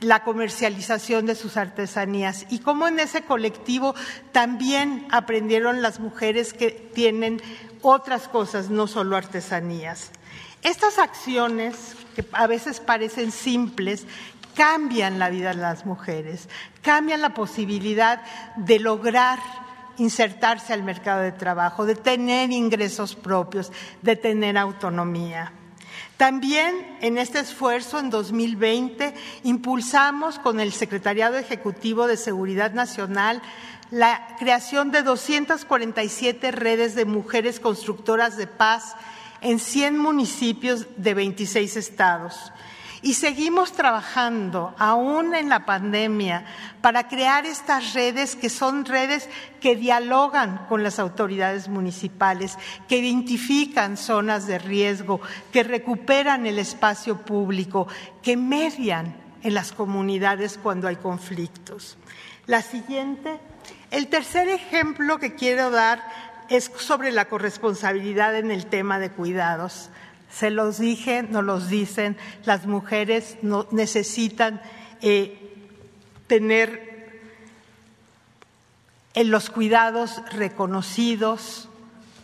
[SPEAKER 13] la comercialización de sus artesanías y cómo en ese colectivo también aprendieron las mujeres que tienen otras cosas, no solo artesanías. Estas acciones, que a veces parecen simples, cambian la vida de las mujeres, cambian la posibilidad de lograr insertarse al mercado de trabajo, de tener ingresos propios, de tener autonomía. También en este esfuerzo, en 2020, impulsamos con el Secretariado Ejecutivo de Seguridad Nacional la creación de 247 redes de mujeres constructoras de paz en 100 municipios de 26 estados. Y seguimos trabajando, aún en la pandemia, para crear estas redes que son redes que dialogan con las autoridades municipales, que identifican zonas de riesgo, que recuperan el espacio público, que median en las comunidades cuando hay conflictos. La siguiente, el tercer ejemplo que quiero dar es sobre la corresponsabilidad en el tema de cuidados. Se los dije, no los dicen, las mujeres necesitan eh, tener en los cuidados reconocidos,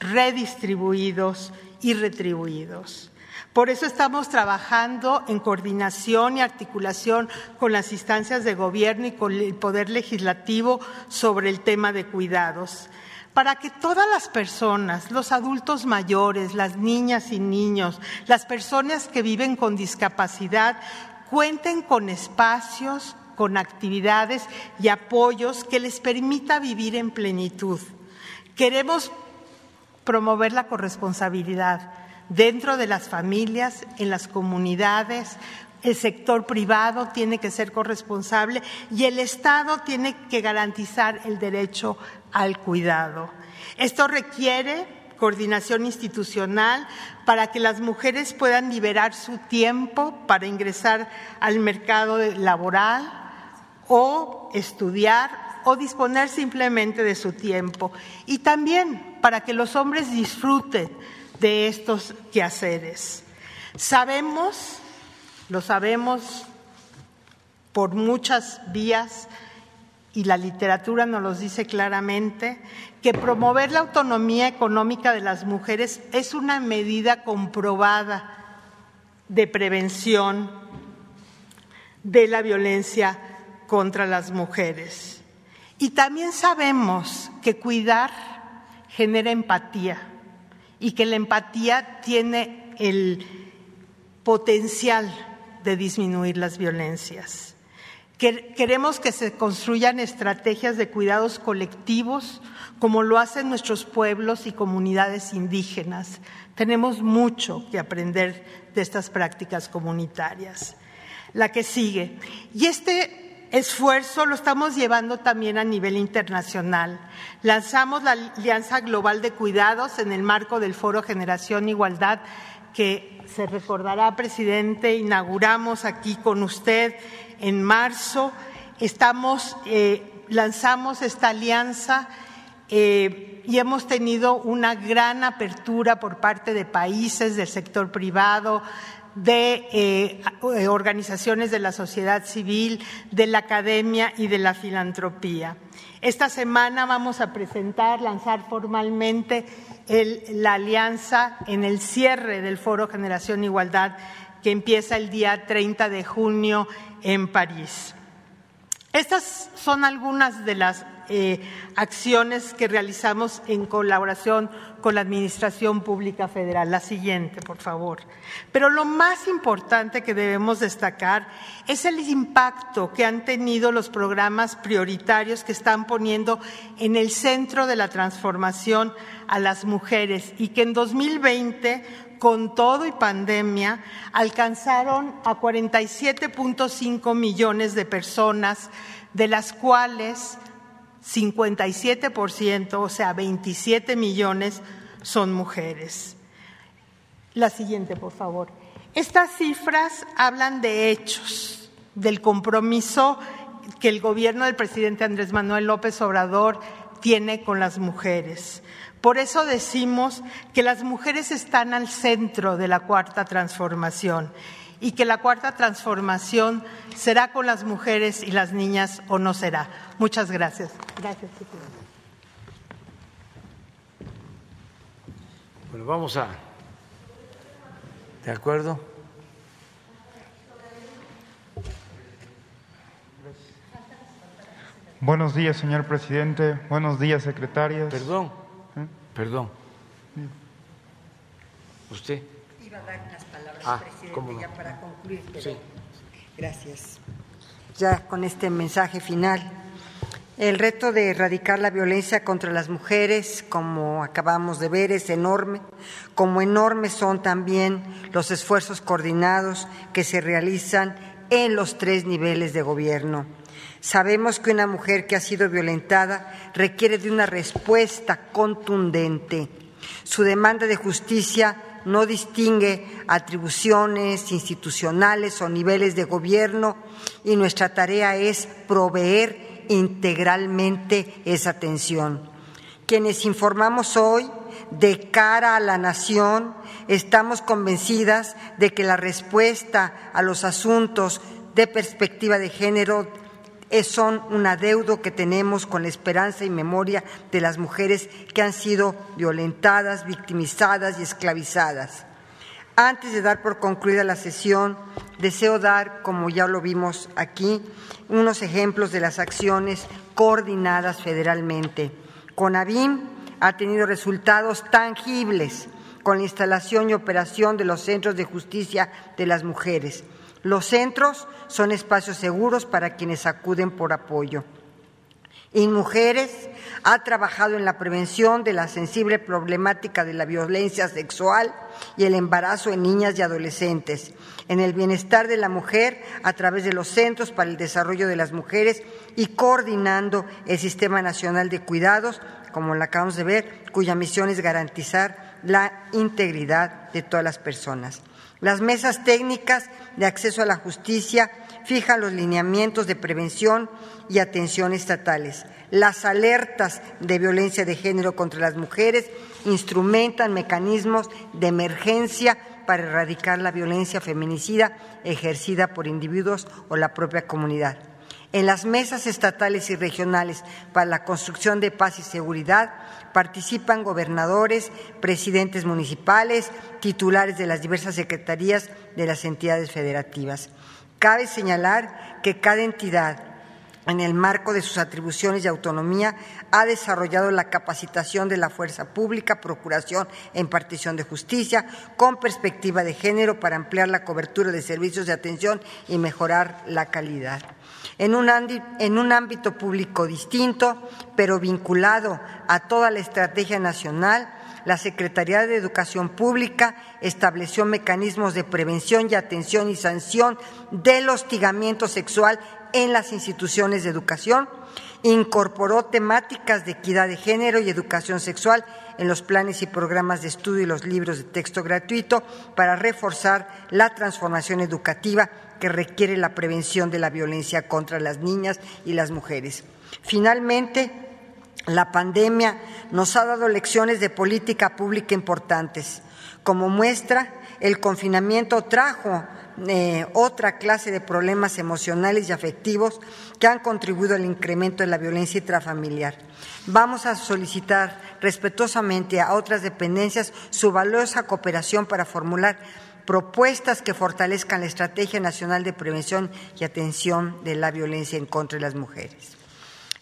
[SPEAKER 13] redistribuidos y retribuidos. Por eso estamos trabajando en coordinación y articulación con las instancias de gobierno y con el Poder Legislativo sobre el tema de cuidados para que todas las personas, los adultos mayores, las niñas y niños, las personas que viven con discapacidad, cuenten con espacios, con actividades y apoyos que les permita vivir en plenitud. Queremos promover la corresponsabilidad dentro de las familias, en las comunidades, el sector privado tiene que ser corresponsable y el Estado tiene que garantizar el derecho al cuidado. Esto requiere coordinación institucional para que las mujeres puedan liberar su tiempo para ingresar al mercado laboral o estudiar o disponer simplemente de su tiempo. Y también para que los hombres disfruten de estos quehaceres. Sabemos, lo sabemos por muchas vías, y la literatura nos lo dice claramente, que promover la autonomía económica de las mujeres es una medida comprobada de prevención de la violencia contra las mujeres. Y también sabemos que cuidar genera empatía y que la empatía tiene el potencial de disminuir las violencias. Queremos que se construyan estrategias de cuidados colectivos como lo hacen nuestros pueblos y comunidades indígenas. Tenemos mucho que aprender de estas prácticas comunitarias. La que sigue. Y este esfuerzo lo estamos llevando también a nivel internacional. Lanzamos la Alianza Global de Cuidados en el marco del Foro Generación Igualdad que se recordará, presidente, inauguramos aquí con usted en marzo. Eh, lanzamos esta alianza eh, y hemos tenido una gran apertura por parte de países, del sector privado, de eh, organizaciones de la sociedad civil, de la academia y de la filantropía. Esta semana vamos a presentar, lanzar formalmente la alianza en el cierre del Foro Generación Igualdad que empieza el día 30 de junio en París. Estas son algunas de las eh, acciones que realizamos en colaboración con la Administración Pública Federal. La siguiente, por favor. Pero lo más importante que debemos destacar es el impacto que han tenido los programas prioritarios que están poniendo en el centro de la transformación a las mujeres y que en 2020 con todo y pandemia, alcanzaron a 47.5 millones de personas, de las cuales 57%, o sea, 27 millones, son mujeres. La siguiente, por favor. Estas cifras hablan de hechos, del compromiso que el gobierno del presidente Andrés Manuel López Obrador tiene con las mujeres. Por eso decimos que las mujeres están al centro de la cuarta transformación y que la cuarta transformación será con las mujeres y las niñas o no será. Muchas gracias. Gracias,
[SPEAKER 1] Bueno, vamos a. ¿De acuerdo?
[SPEAKER 14] Buenos días, señor presidente. Buenos días, secretarias.
[SPEAKER 1] Perdón. Perdón. ¿Usted?
[SPEAKER 10] Iba a dar unas palabras,
[SPEAKER 1] ah,
[SPEAKER 10] presidente, ya para concluir. sí. Gracias. Ya con este mensaje final. El reto de erradicar la violencia contra las mujeres, como acabamos de ver, es enorme, como enormes son también los esfuerzos coordinados que se realizan en los tres niveles de gobierno Sabemos que una mujer que ha sido violentada requiere de una respuesta contundente. Su demanda de justicia no distingue atribuciones institucionales o niveles de gobierno y nuestra tarea es proveer integralmente esa atención. Quienes informamos hoy de cara a la nación, estamos convencidas de que la respuesta a los asuntos de perspectiva de género son un adeudo que tenemos con la esperanza y memoria de las mujeres que han sido violentadas, victimizadas y esclavizadas. Antes de dar por concluida la sesión, deseo dar, como ya lo vimos aquí, unos ejemplos de las acciones coordinadas federalmente. CONAVIM ha tenido resultados tangibles con la instalación y operación de los centros de justicia de las mujeres. Los centros son espacios seguros para quienes acuden por apoyo. Mujeres ha trabajado en la prevención de la sensible problemática de la violencia sexual y el embarazo en niñas y adolescentes, en el bienestar de la mujer a través de los Centros para el Desarrollo de las Mujeres y coordinando el Sistema Nacional de Cuidados, como lo acabamos de ver, cuya misión es garantizar la integridad de todas las personas. Las mesas técnicas de acceso a la justicia fijan los lineamientos de prevención y atención estatales. Las alertas de violencia de género contra las mujeres instrumentan mecanismos de emergencia para erradicar la violencia feminicida ejercida por individuos o la propia comunidad. En las mesas estatales y regionales para la construcción de paz y seguridad participan gobernadores, presidentes municipales, titulares de las diversas secretarías de las entidades federativas. Cabe señalar que cada entidad, en el marco de sus atribuciones y autonomía, ha desarrollado la capacitación de la fuerza pública, procuración e impartición de justicia, con perspectiva de género para ampliar la cobertura de servicios de atención y mejorar la calidad en un, ámbito público distinto, pero vinculado a toda la estrategia nacional, la Secretaría de Educación Pública estableció mecanismos de prevención y atención y sanción del hostigamiento sexual en las instituciones de educación, incorporó temáticas de equidad de género y educación sexual en los planes y programas de estudio y los libros de texto gratuito para reforzar la transformación educativa que requiere la prevención de la violencia contra las niñas y las mujeres. Finalmente, la pandemia nos ha dado lecciones de política pública importantes. Como muestra, el confinamiento trajo eh, otra clase de problemas emocionales y afectivos que han contribuido al incremento de la violencia intrafamiliar. Vamos a solicitar respetuosamente a otras dependencias su valiosa cooperación para formular propuestas que fortalezcan la Estrategia Nacional de Prevención y Atención de la Violencia en contra de las Mujeres.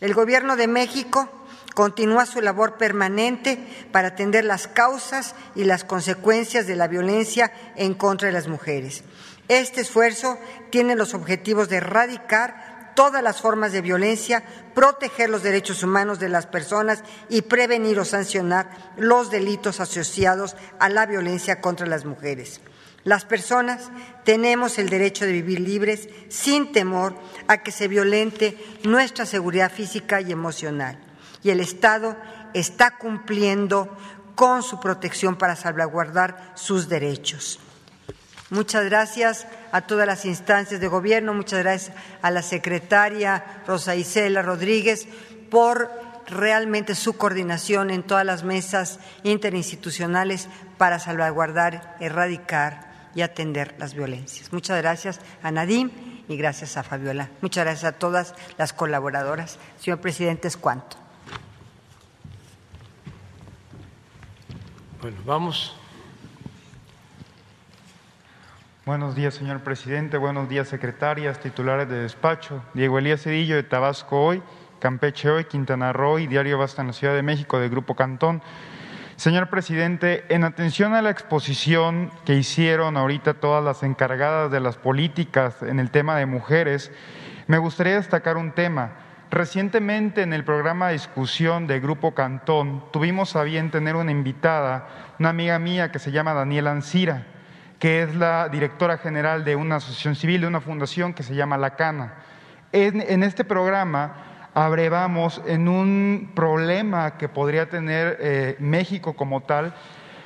[SPEAKER 10] El Gobierno de México continúa su labor permanente para atender las causas y las consecuencias de la violencia en contra de las mujeres. Este esfuerzo tiene los objetivos de erradicar todas las formas de violencia, proteger los derechos humanos de las personas y prevenir o sancionar los delitos asociados a la violencia contra las mujeres. Las personas tenemos el derecho de vivir libres sin temor a que se violente nuestra seguridad física y emocional. Y el Estado está cumpliendo con su protección para salvaguardar sus derechos. Muchas gracias a todas las instancias de gobierno, muchas gracias a la secretaria Rosa Isela Rodríguez por realmente su coordinación en todas las mesas interinstitucionales para salvaguardar, erradicar y atender las violencias. Muchas gracias a Nadim y gracias a Fabiola. Muchas gracias a todas las colaboradoras. Señor presidente, es cuanto.
[SPEAKER 1] Bueno, vamos.
[SPEAKER 14] Buenos días, señor presidente. Buenos días, secretarias, titulares de despacho. Diego Elías Cedillo, de Tabasco Hoy, Campeche Hoy, Quintana Roo y Diario Basta en la Ciudad de México, del Grupo Cantón. Señor presidente, en atención a la exposición que hicieron ahorita todas las encargadas de las políticas en el tema de mujeres, me gustaría destacar un tema. Recientemente en el programa de discusión de Grupo Cantón tuvimos a bien tener una invitada, una amiga mía que se llama Daniela Ancira, que es la directora general de una asociación civil, de una fundación que se llama La Cana. En, en este programa abrevamos en un problema que podría tener eh, México como tal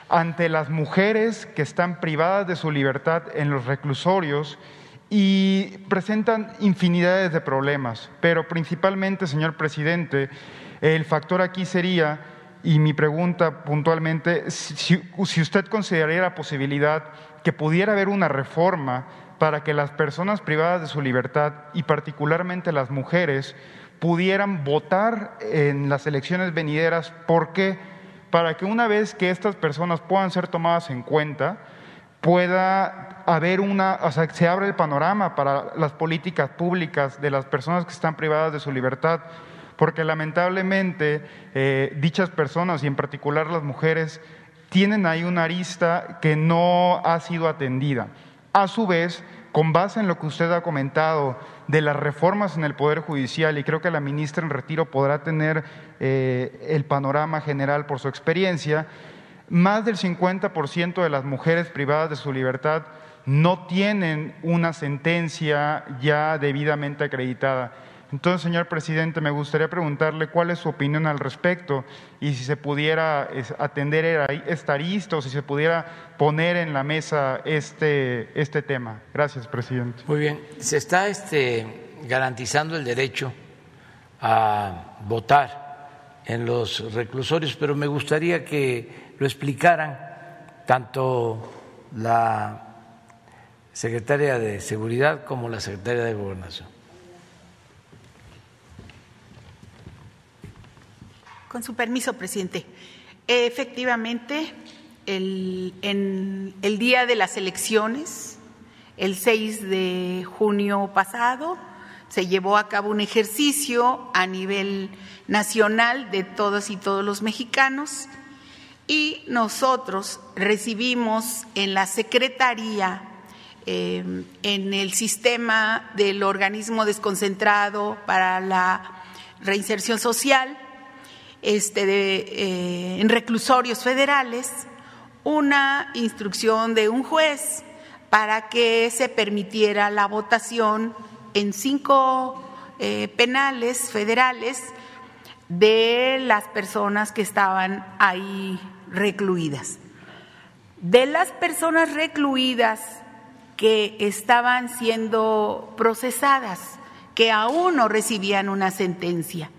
[SPEAKER 14] ante las mujeres que están privadas de su libertad en los reclusorios y presentan infinidades de problemas, pero principalmente, señor presidente, el factor aquí sería, y mi pregunta puntualmente, si, si usted consideraría la posibilidad que pudiera haber una reforma para que las personas privadas de su libertad y particularmente las mujeres pudieran votar en las elecciones venideras. ¿Por qué? Para que una vez que estas personas puedan ser tomadas en cuenta, pueda haber una, o sea, se abra el panorama para las políticas públicas de las personas que están privadas de su libertad, porque lamentablemente eh, dichas personas y en particular las mujeres tienen ahí una arista que no ha sido atendida. A su vez, con base en lo que usted ha comentado de las reformas en el Poder Judicial, y creo que la ministra en retiro podrá tener eh, el panorama general por su experiencia, más del 50% de las mujeres privadas de su libertad no tienen una sentencia ya debidamente acreditada. Entonces, señor presidente, me gustaría preguntarle cuál es su opinión al respecto y si se pudiera atender esta arista o si se pudiera poner en la mesa este, este tema. Gracias, presidente.
[SPEAKER 1] Muy bien. Se está este, garantizando el derecho a votar en los reclusorios, pero me gustaría que lo explicaran tanto la secretaria de Seguridad como la secretaria de Gobernación.
[SPEAKER 11] Con su permiso, presidente. Efectivamente, el, en el día de las elecciones, el 6 de junio pasado, se llevó a cabo un ejercicio a nivel nacional de todas y todos los mexicanos y nosotros recibimos en la Secretaría, eh, en el sistema del organismo desconcentrado para la reinserción social, este, eh, en reclusorios federales una instrucción de un juez para que se permitiera la votación en cinco eh, penales federales de las personas que estaban ahí recluidas. De las personas recluidas que estaban siendo procesadas, que aún no recibían una sentencia.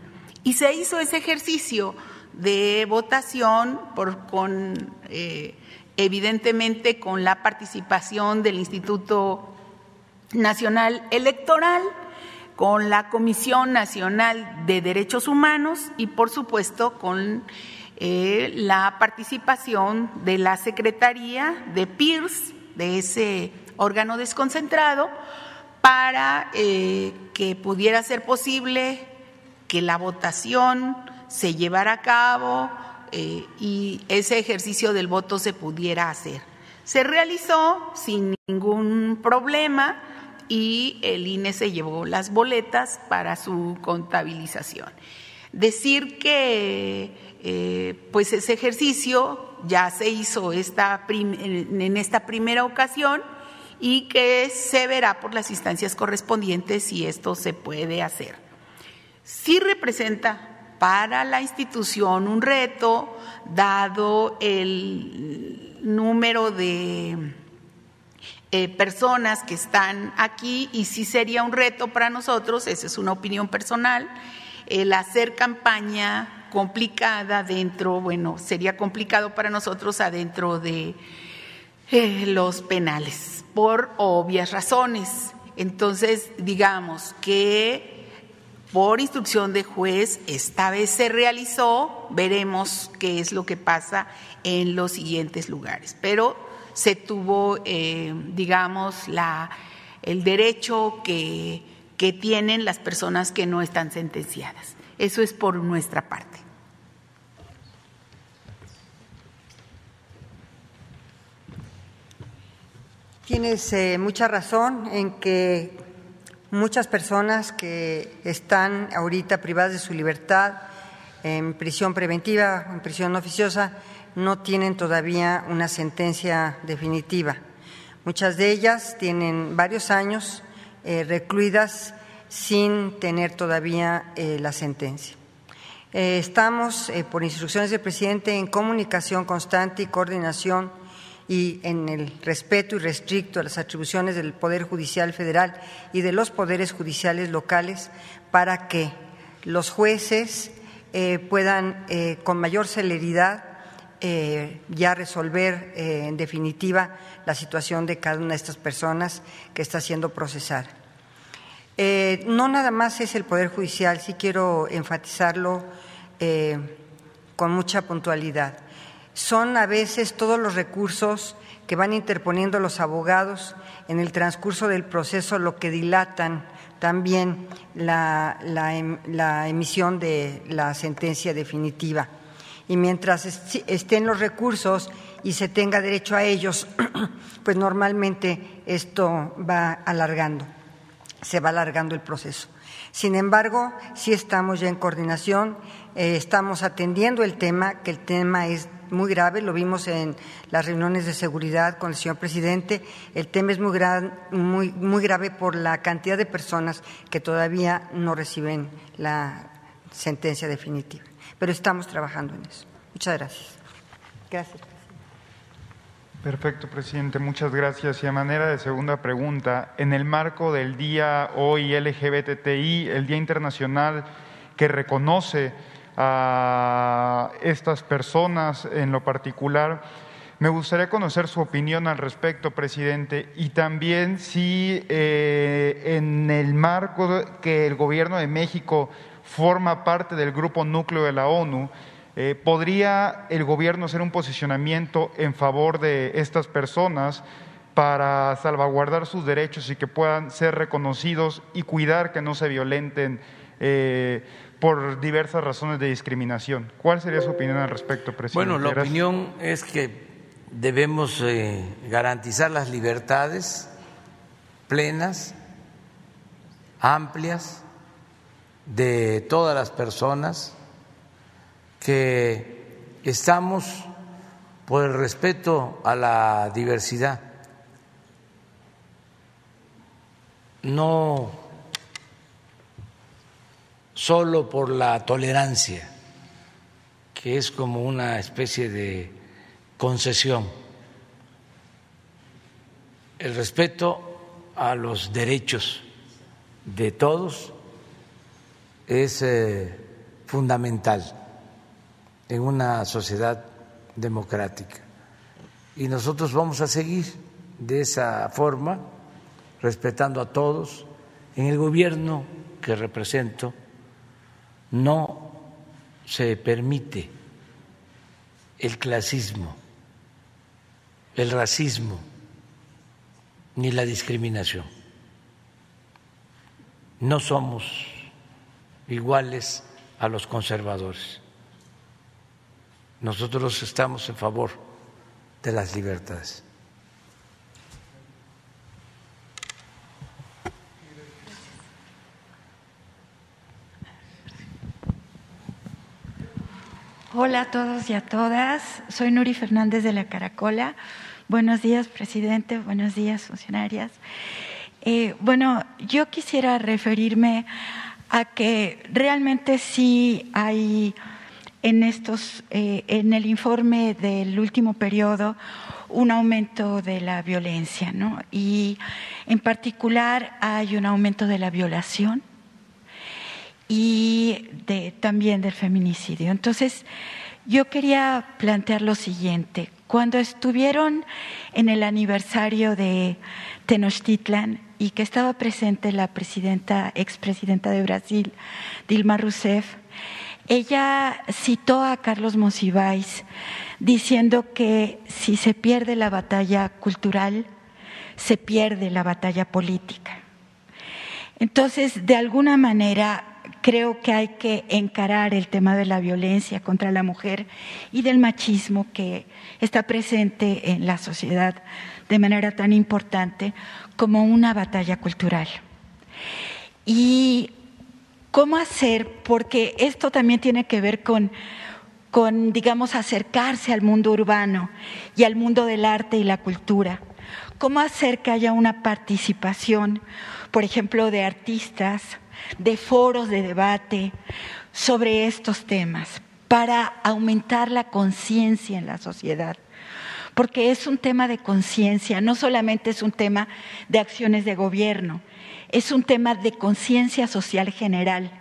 [SPEAKER 11] Y se hizo ese ejercicio de votación con, eh, evidentemente con la participación del Instituto Nacional Electoral, con la Comisión Nacional de Derechos Humanos y, por supuesto, con eh, la participación de la Secretaría de PIRS de ese órgano desconcentrado para eh, que pudiera ser posible que la votación se llevara a cabo eh, y ese ejercicio del voto se pudiera hacer. Se realizó sin ningún problema y el INE se llevó las boletas para su contabilización. Decir que eh, pues ese ejercicio ya se hizo esta en esta primera ocasión y que se verá por las instancias correspondientes si esto se puede hacer. Sí representa para la institución un reto, dado el número de eh, personas que están aquí, y sí sería un reto para nosotros, esa es una opinión personal, el hacer campaña complicada dentro, bueno, sería complicado para nosotros adentro de eh, los penales, por obvias razones. Entonces, digamos que por instrucción de juez, esta vez se realizó, veremos qué es lo que pasa en los siguientes lugares. Pero se tuvo, eh, digamos, la, el derecho que, que tienen las personas que no están sentenciadas. Eso es por nuestra parte.
[SPEAKER 10] Tienes eh, mucha razón en que muchas personas que están ahorita privadas de su libertad en prisión preventiva, en prisión oficiosa, no tienen todavía una sentencia definitiva. Muchas de ellas tienen varios años eh, recluidas sin tener todavía eh, la sentencia. Eh, estamos, por instrucciones del presidente, en comunicación constante y coordinación y en el respeto irrestricto a las atribuciones del Poder Judicial Federal y de los poderes judiciales locales para que los jueces eh, puedan eh, con mayor celeridad eh, ya resolver en definitiva la situación de cada una de estas personas que está siendo procesada. no nada más es el Poder Judicial, sí quiero enfatizarlo con mucha puntualidad son a veces todos los recursos que van interponiendo los abogados en el transcurso del proceso lo que dilatan también la, em, emisión de la sentencia definitiva. Y mientras estén los recursos y se tenga derecho a ellos, pues normalmente esto va alargando, se va alargando el proceso. Sin embargo, sí estamos ya en coordinación, eh, estamos atendiendo el tema, que el tema es muy grave, lo vimos en las reuniones de seguridad con el señor presidente. El tema es muy, muy, muy grave por la cantidad de personas que todavía no reciben la sentencia definitiva. Pero estamos trabajando en eso. Muchas gracias. Gracias.
[SPEAKER 14] Perfecto, presidente. Muchas gracias. Y a manera de segunda pregunta, en el marco del Día Hoy LGBTI, el Día Internacional que reconoce a estas personas en lo particular. Me gustaría conocer su opinión al respecto, presidente, y también si eh, en el marco que el Gobierno de México forma parte del grupo núcleo de la ONU, eh, ¿podría el Gobierno hacer un posicionamiento en favor de estas personas para salvaguardar sus derechos y que puedan ser reconocidos y cuidar que no se violenten? Eh, por diversas razones de discriminación. ¿Cuál sería su opinión al respecto, presidente?
[SPEAKER 1] Bueno, la opinión es que debemos eh, garantizar las libertades plenas, amplias, de todas las personas, que estamos por el respeto a la diversidad. No solo por la tolerancia, que es como una especie de concesión. El respeto a los derechos de todos es eh, fundamental en una sociedad democrática. Y nosotros vamos a seguir de esa forma, respetando a todos. En el gobierno que represento, no se permite el clasismo, el racismo, ni la discriminación. No somos iguales a los conservadores. Nosotros estamos en favor de las libertades.
[SPEAKER 15] Hola a todos y a todas. Soy Nuri Fernández de la Caracola. Buenos días, presidente. Buenos días, funcionarias. Eh, bueno, yo quisiera referirme a que realmente sí hay en estos, eh, en el informe del último periodo, un aumento de la violencia, ¿no? Y en particular hay un aumento de la violación y también del feminicidio. Entonces, yo quería plantear lo siguiente. Cuando estuvieron en el aniversario de Tenochtitlan y que estaba presente la presidenta, expresidenta de Brasil, Dilma Rousseff, ella citó a Carlos Monsiváis diciendo que si se pierde la batalla cultural, se pierde la batalla política. Entonces, de alguna manera, creo que hay que encarar el tema de la violencia contra la mujer y del machismo que está presente en la sociedad de manera tan importante como una batalla cultural. Y cómo hacer, porque esto también tiene que ver con, con, digamos, acercarse al mundo urbano y al mundo del arte y la cultura. ¿Cómo hacer que haya una participación, por ejemplo, de artistas, de foros de debate sobre estos temas para aumentar la conciencia en la sociedad. Porque es un tema de conciencia, no solamente es un tema de acciones de gobierno, es un tema de conciencia social general.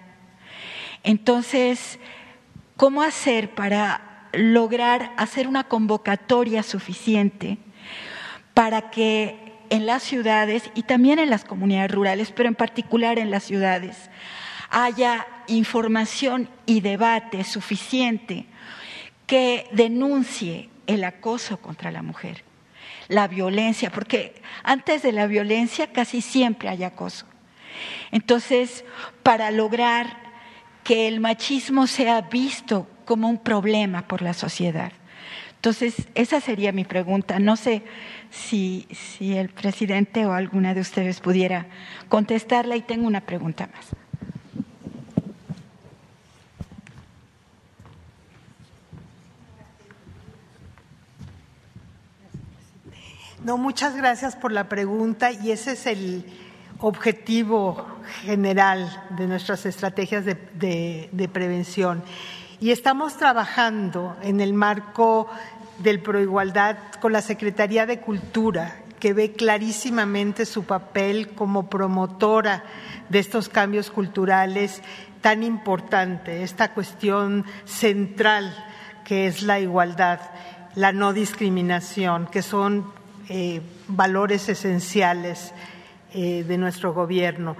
[SPEAKER 15] Entonces, ¿cómo hacer para lograr hacer una convocatoria suficiente para que en las ciudades y también en las comunidades rurales, pero en particular en las ciudades, haya información y debate suficiente que denuncie el acoso contra la mujer, la violencia, porque antes de la violencia casi siempre hay acoso. Entonces, para lograr que el machismo sea visto como un problema por la sociedad. Entonces, esa sería mi pregunta. No sé si, si el presidente o alguna de ustedes pudiera contestarla y tengo una pregunta más.
[SPEAKER 13] No, muchas gracias por la pregunta y ese es el objetivo general de nuestras estrategias de, de, de prevención. Y estamos trabajando en el marco del Proigualdad con la Secretaría de Cultura, que ve clarísimamente su papel como promotora de estos cambios culturales tan importante, esta cuestión central que es la igualdad, la no discriminación, que son eh, valores esenciales eh, de nuestro gobierno.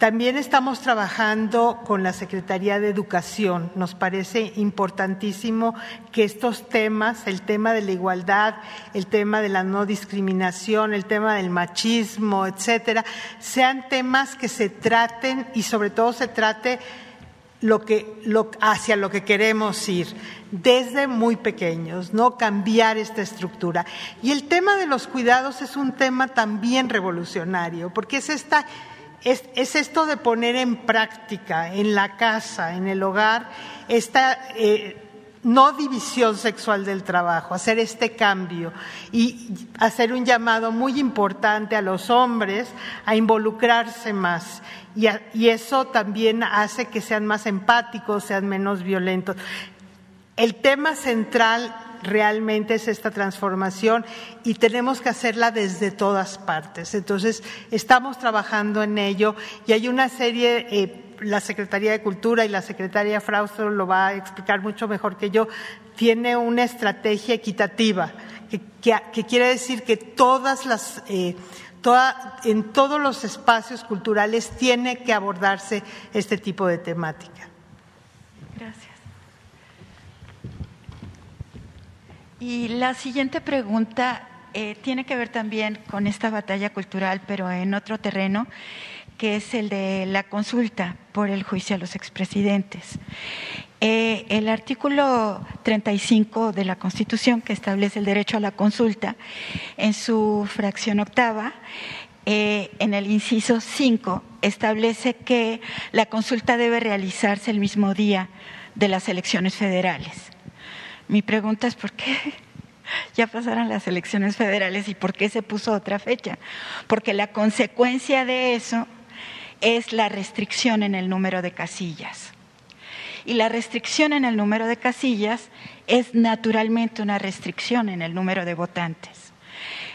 [SPEAKER 13] También estamos trabajando con la Secretaría de Educación. Nos parece importantísimo que estos temas, el tema de la igualdad, el tema de la no discriminación, el tema del machismo, etcétera, sean temas que se traten y sobre todo se trate hacia lo que queremos ir desde muy pequeños, no cambiar esta estructura. Y el tema de los cuidados es un tema también revolucionario, porque es esta es, es, esto de poner en práctica en la casa, en el hogar, esta eh, no división sexual del trabajo, hacer este cambio y hacer un llamado muy importante a los hombres a involucrarse más. Y, a, y eso también hace que sean más empáticos, sean menos violentos. El tema central realmente es esta transformación y tenemos que hacerla desde todas partes. Entonces, estamos trabajando en ello y hay una serie, eh, la Secretaría de Cultura y la Secretaria Fraustro lo va a explicar mucho mejor que yo, tiene una estrategia equitativa, que, quiere decir que todas las... Eh, en todos los espacios culturales tiene que abordarse este tipo de temática.
[SPEAKER 15] Y la siguiente pregunta eh, tiene que ver también con esta batalla cultural, pero en otro terreno, que es el de la consulta por el juicio a los expresidentes. Eh, el artículo 35 de la Constitución, que establece el derecho a la consulta, en su fracción octava, eh, en el inciso 5, establece que la consulta debe realizarse el mismo día de las elecciones federales. Mi pregunta es por qué ya pasaron las elecciones federales y por qué se puso otra fecha. Porque la consecuencia de eso es la restricción en el número de casillas. Y la restricción en el número de casillas es naturalmente una restricción en el número de votantes.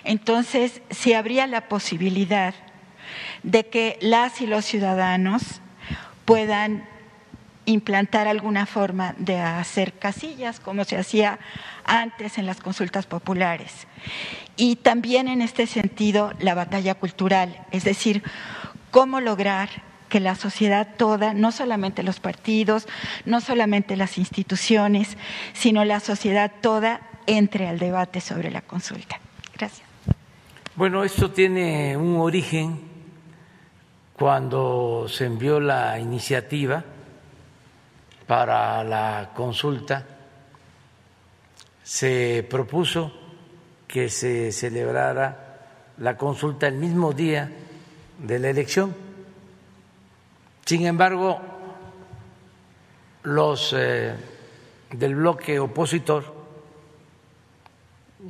[SPEAKER 15] Entonces, si habría la posibilidad de que las y los ciudadanos puedan implantar alguna forma de hacer casillas, como se hacía antes en las consultas populares. Y también en este sentido la batalla cultural, es decir, cómo lograr que la sociedad toda, no solamente los partidos, no solamente las instituciones, sino la sociedad toda entre al debate sobre la consulta. Gracias.
[SPEAKER 1] Bueno, esto tiene un origen cuando se envió la iniciativa para la consulta, se propuso que se celebrara la consulta el mismo día de la elección. Sin embargo, los eh, del bloque opositor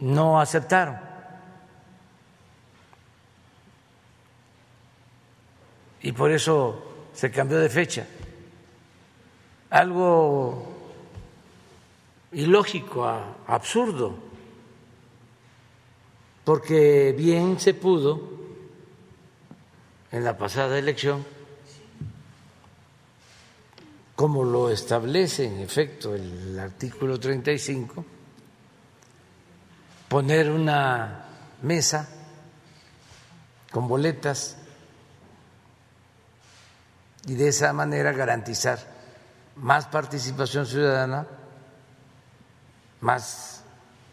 [SPEAKER 1] no aceptaron. Y por eso se cambió de fecha. Algo ilógico, absurdo, porque bien se pudo en la pasada elección, como lo establece en efecto el artículo 35, poner una mesa con boletas y de esa manera garantizar más participación ciudadana, más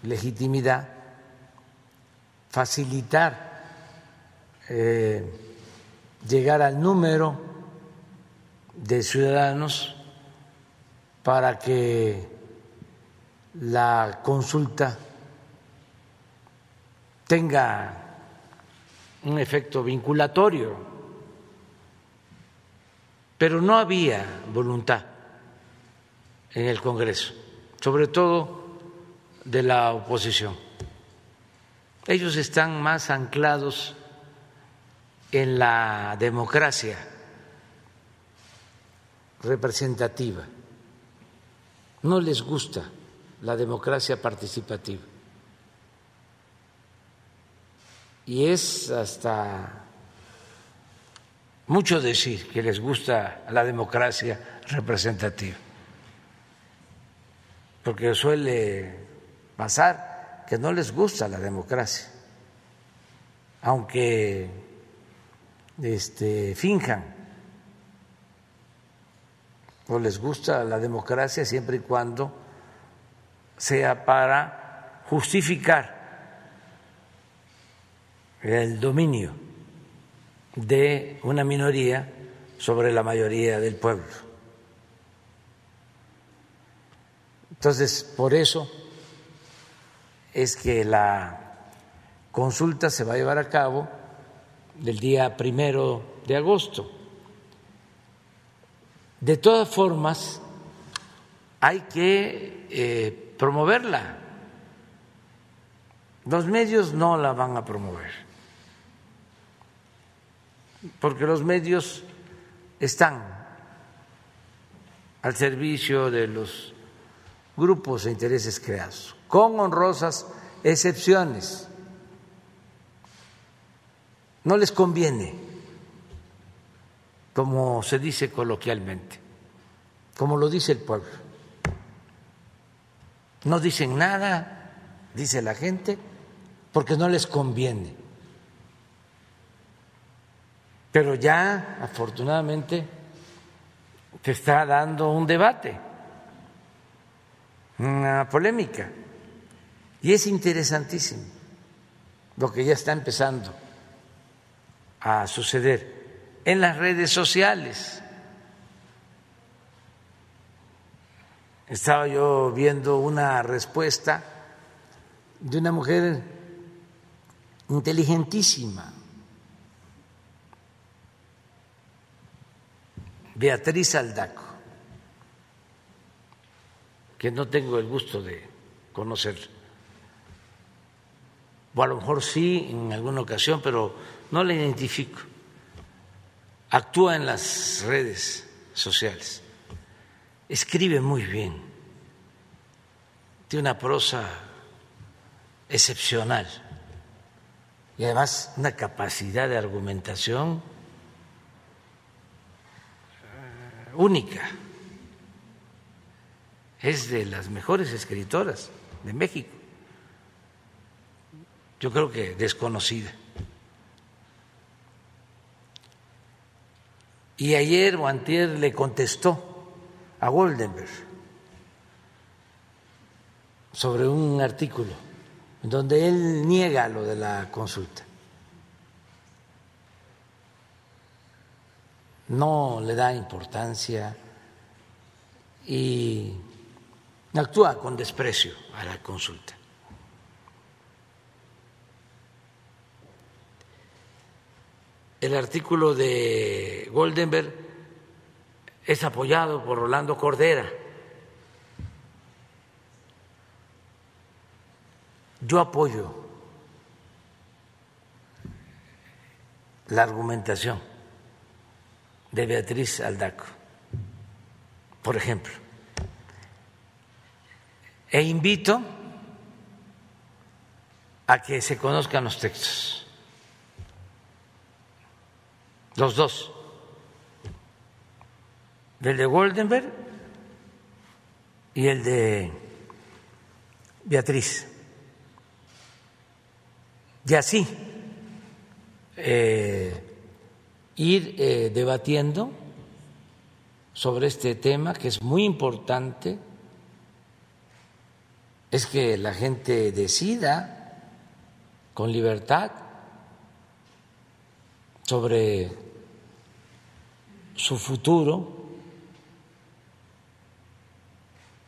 [SPEAKER 1] legitimidad, facilitar eh, llegar al número de ciudadanos para que la consulta tenga un efecto vinculatorio, pero no había voluntad en el Congreso, sobre todo de la oposición. Ellos están más anclados en la democracia representativa. No les gusta la democracia participativa. Y es hasta mucho decir que les gusta la democracia representativa, porque suele pasar que no les gusta la democracia, aunque este, finjan o les gusta la democracia siempre y cuando sea para justificar el dominio de una minoría sobre la mayoría del pueblo. Entonces, por eso es que la consulta se va a llevar a cabo del día primero de agosto. De todas formas, hay que eh, promoverla. Los medios no la van a promover, porque los medios están al servicio de los grupos de intereses creados, con honrosas excepciones no les conviene, como se dice coloquialmente, como lo dice el pueblo. No dicen nada, dice la gente, porque no les conviene. Pero ya, afortunadamente, se está dando un debate, una polémica, y es interesantísimo lo que ya está empezando a suceder en las redes sociales. Estaba yo viendo una respuesta de una mujer inteligentísima, Beatriz Aldaco, que no tengo el gusto de conocer, o a lo mejor sí en alguna ocasión, pero no la identifico. Actúa en las redes sociales, escribe muy bien, tiene una prosa excepcional y además una capacidad de argumentación única. Es de las mejores escritoras de México. Yo creo que desconocida. Y ayer o le contestó a Goldenberg sobre un artículo donde él niega lo de la consulta. No le da importancia y actúa con desprecio a la consulta. El artículo de Goldenberg es apoyado por Rolando Cordera Yo apoyo la argumentación de Beatriz Aldaco, por ejemplo, e invito a que se conozcan los textos, los dos, del de Goldenberg y el de Beatriz. Y así eh, ir eh, debatiendo sobre este tema que es muy importante, es que la gente decida con libertad sobre su futuro,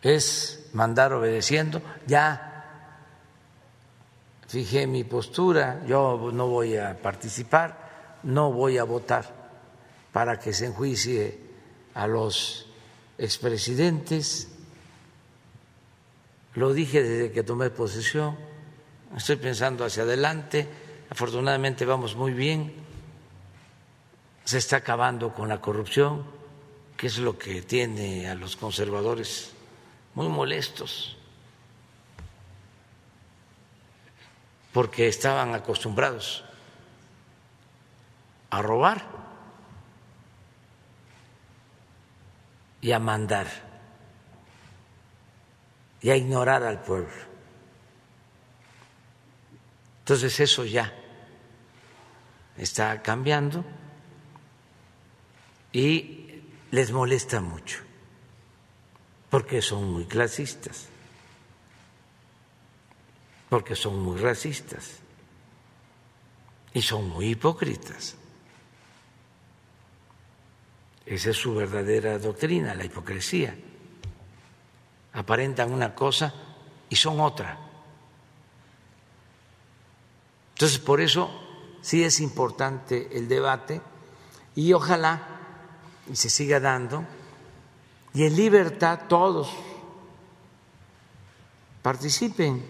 [SPEAKER 1] es mandar obedeciendo, ya fijé mi postura, yo no voy a participar, no voy a votar para que se enjuicie a los expresidentes. Lo dije desde que tomé posesión, estoy pensando hacia adelante, afortunadamente vamos muy bien, se está acabando con la corrupción, que es lo que tiene a los conservadores muy molestos. Porque estaban acostumbrados a robar y a mandar y a ignorar al pueblo. Entonces eso ya está cambiando y les molesta mucho porque son muy clasistas porque son muy racistas y son muy hipócritas. Esa es su verdadera doctrina, la hipocresía. Aparentan una cosa y son otra. Entonces, por eso sí es importante el debate y ojalá y se siga dando y en libertad todos participen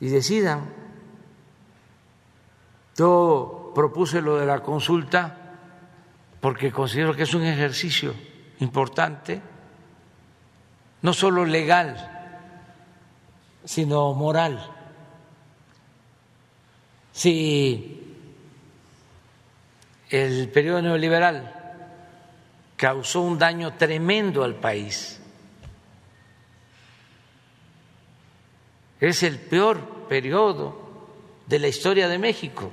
[SPEAKER 1] y decidan. Yo propuse lo de la consulta porque considero que es un ejercicio importante, no solo legal, sino moral. Si el periodo neoliberal causó un daño tremendo al país, Es el peor periodo de la historia de México.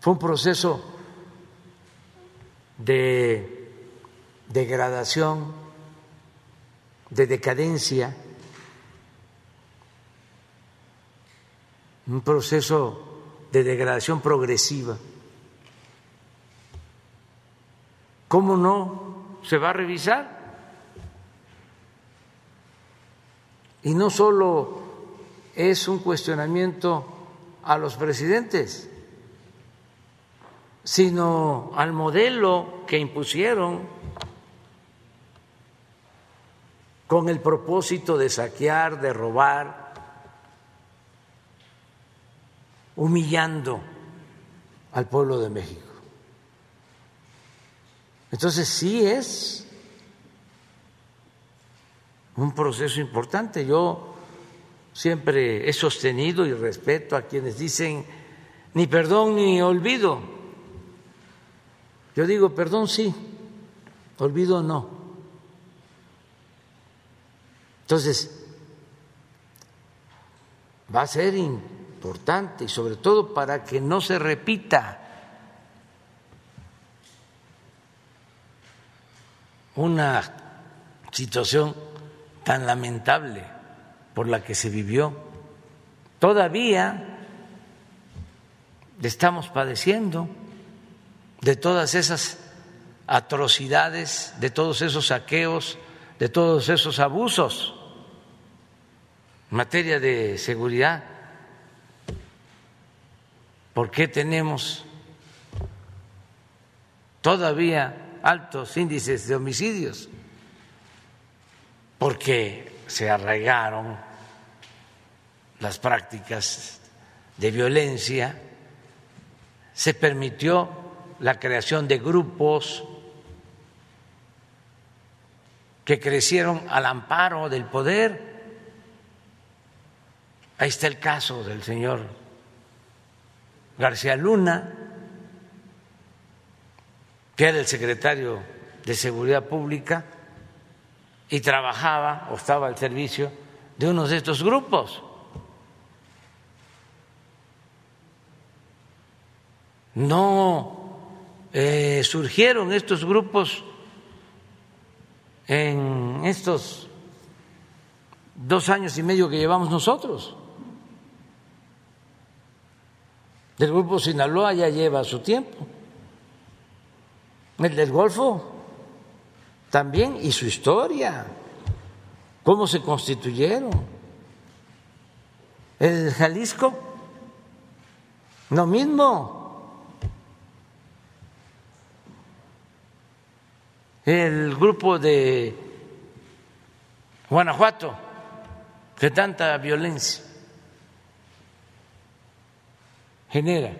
[SPEAKER 1] Fue un proceso de degradación de decadencia, un proceso de degradación progresiva. ¿Cómo no se va a revisar? Y no solo es un cuestionamiento a los presidentes, sino al modelo que impusieron con el propósito de saquear, de robar, humillando al pueblo de México. Entonces sí es un proceso importante. Yo siempre he sostenido y respeto a quienes dicen ni perdón ni olvido. Yo digo perdón sí, olvido no. Entonces, va a ser importante y sobre todo para que no se repita una situación tan lamentable por la que se vivió. Todavía estamos padeciendo de todas esas atrocidades, de todos esos saqueos, de todos esos abusos en materia de seguridad. ¿Por qué tenemos todavía altos índices de homicidios? porque se arraigaron las prácticas de violencia, se permitió la creación de grupos que crecieron al amparo del poder. Ahí está el caso del señor García Luna, que era el secretario de Seguridad Pública y trabajaba o estaba al servicio de uno de estos grupos. No eh, surgieron estos grupos en estos dos años y medio que llevamos nosotros. El grupo Sinaloa ya lleva su tiempo. El del Golfo también y su historia, cómo se constituyeron. El Jalisco, lo mismo. El grupo de Guanajuato, que tanta violencia genera.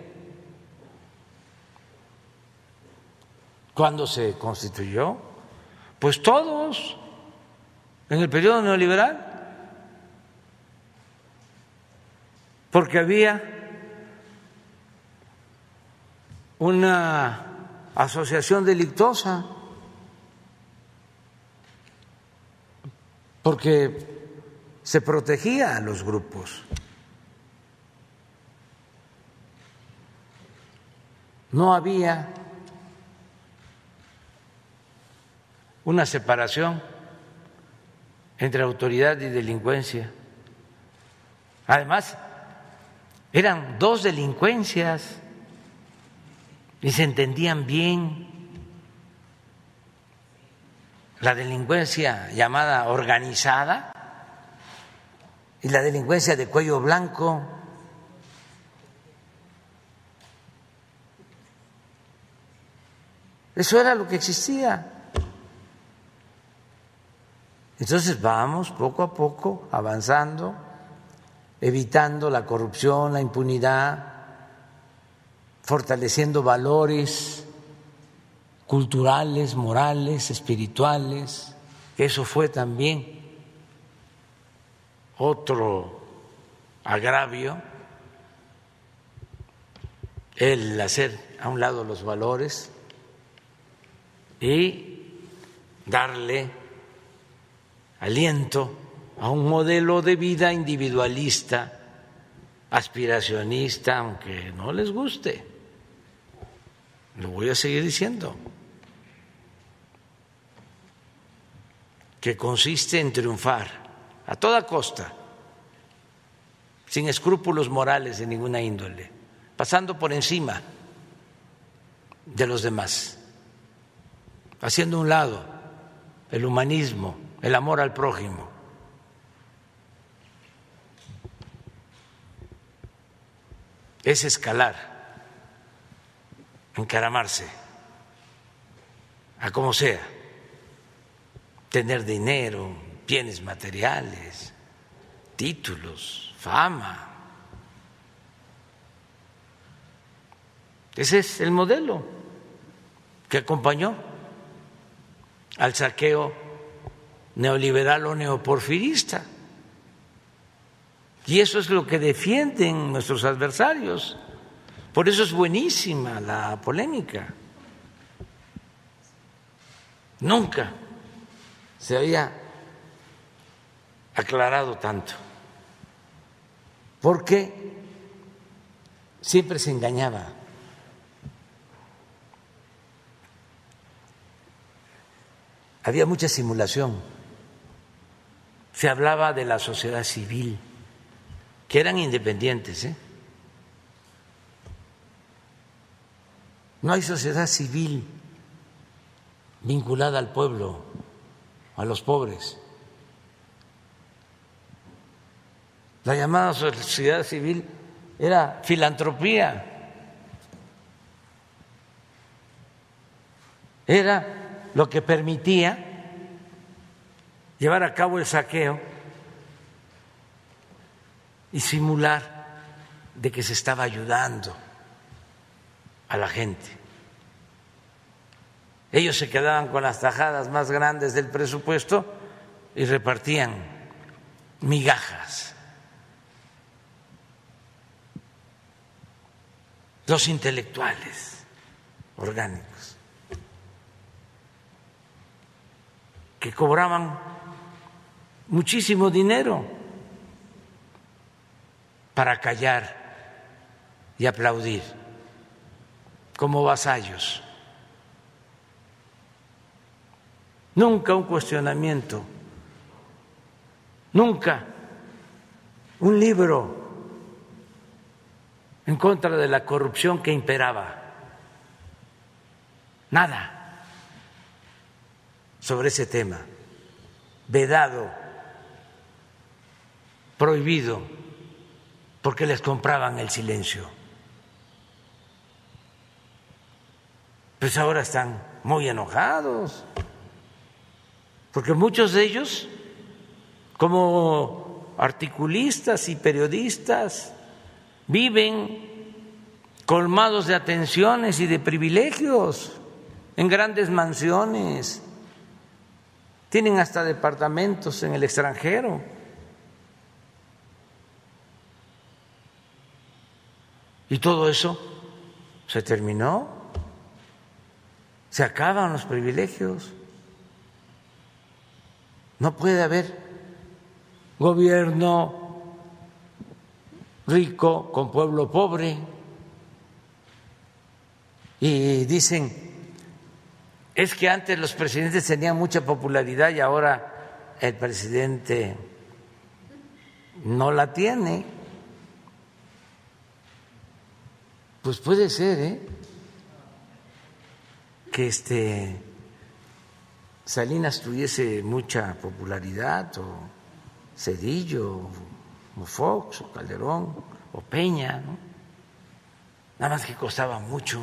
[SPEAKER 1] Cuando se constituyó, pues todos, en el periodo neoliberal, porque había una asociación delictosa, porque se protegía a los grupos. No había una separación entre autoridad y delincuencia. Además, eran dos delincuencias y se entendían bien. La delincuencia llamada organizada y la delincuencia de cuello blanco. Eso era lo que existía. Entonces vamos poco a poco avanzando, evitando la corrupción, la impunidad, fortaleciendo valores culturales, morales, espirituales. Eso fue también otro agravio, el hacer a un lado los valores y darle aliento a un modelo de vida individualista, aspiracionista, aunque no les guste. Lo voy a seguir diciendo. Que consiste en triunfar a toda costa, sin escrúpulos morales de ninguna índole, pasando por encima de los demás, haciendo un lado el humanismo, el amor al prójimo. Es escalar, encaramarse, a como sea, tener dinero, bienes materiales, títulos, fama. Ese es el modelo que acompañó al saqueo neoliberal o neoporfirista. Y eso es lo que defienden nuestros adversarios. Por eso es buenísima la polémica. Nunca se había aclarado tanto. Porque siempre se engañaba. había mucha simulación. Se hablaba de la sociedad civil, que eran independientes. ¿eh? No hay sociedad civil vinculada al pueblo, a los pobres. La llamada sociedad civil era filantropía, era lo que permitía llevar a cabo el saqueo y simular de que se estaba ayudando a la gente. Ellos se quedaban con las tajadas más grandes del presupuesto y repartían migajas. Los intelectuales orgánicos. que cobraban muchísimo dinero para callar y aplaudir como vasallos. Nunca un cuestionamiento, nunca un libro en contra de la corrupción que imperaba. Nada sobre ese tema, vedado, prohibido, porque les compraban el silencio. Pues ahora están muy enojados, porque muchos de ellos, como articulistas y periodistas, viven colmados de atenciones y de privilegios en grandes mansiones tienen hasta departamentos en el extranjero. Y todo eso se terminó. Se acaban los privilegios. No puede haber gobierno rico con pueblo pobre. Y dicen, es que antes los presidentes tenían mucha popularidad y ahora el presidente no la tiene. Pues puede ser, ¿eh? Que este Salinas tuviese mucha popularidad, o Cedillo, o Fox, o Calderón, o Peña, ¿no? Nada más que costaba mucho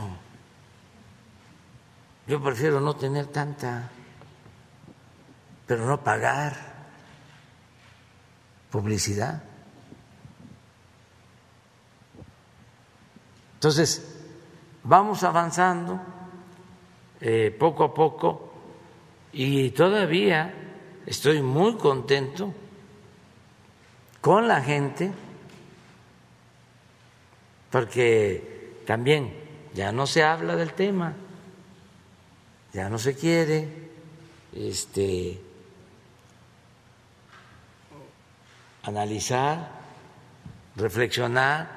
[SPEAKER 1] yo prefiero no tener tanta, pero no pagar publicidad. Entonces, vamos avanzando eh, poco a poco y todavía estoy muy contento con la gente porque también ya no se habla del tema ya no se quiere este, analizar, reflexionar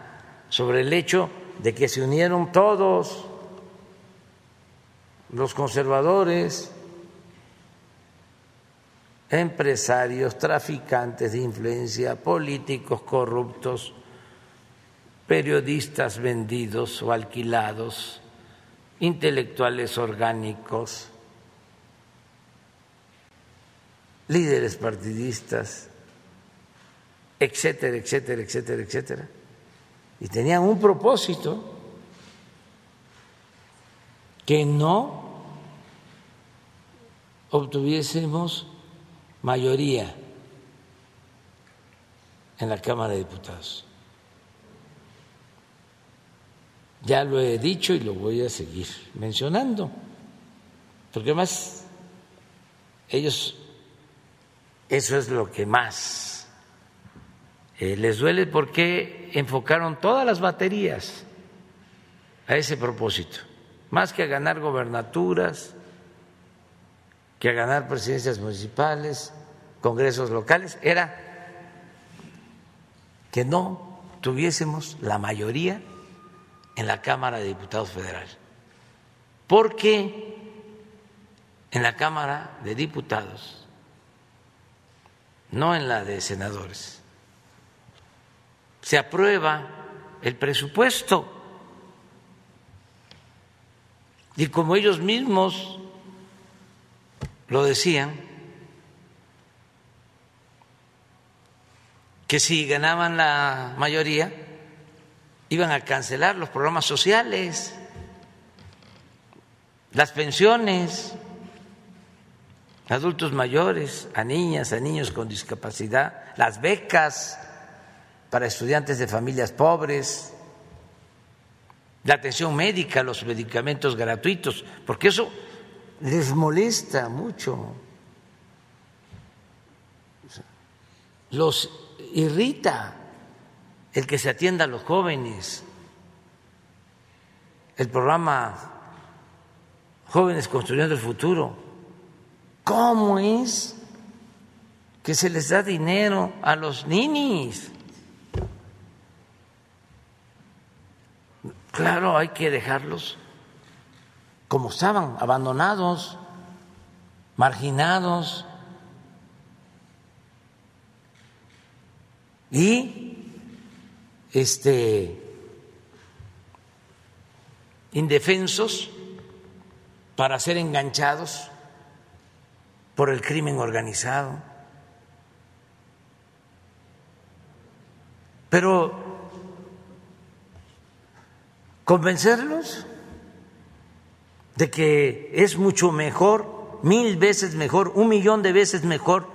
[SPEAKER 1] sobre el hecho de que se unieron todos los conservadores empresarios, traficantes de influencia, políticos corruptos, periodistas vendidos o alquilados, intelectuales orgánicos, líderes partidistas, etcétera, etcétera, etcétera, etcétera. Y tenían un propósito que no obtuviésemos mayoría en la Cámara de Diputados. Ya lo he dicho y lo voy a seguir mencionando, porque además ellos, eso es lo que más eh, les duele porque enfocaron todas las baterías a ese propósito, más que a ganar gobernaturas, que a ganar presidencias municipales, congresos locales, era que no tuviésemos la mayoría en la Cámara de Diputados Federal. Porque en la Cámara de Diputados, no en la de senadores, se aprueba el presupuesto. Y como ellos mismos lo decían, que si ganaban la mayoría iban a cancelar los programas sociales, las pensiones, adultos mayores, a niñas, a niños con discapacidad, las becas para estudiantes de familias pobres, la atención médica, los medicamentos gratuitos, porque eso les molesta mucho, los irrita el que se atienda a los jóvenes, el programa Jóvenes Construyendo el Futuro. ¿Cómo es que se les da dinero a los ninis? Claro, hay que dejarlos como estaban, abandonados, marginados. Y este indefensos para ser enganchados por el crimen organizado. Pero convencerlos de que es mucho mejor, mil veces mejor, un millón de veces mejor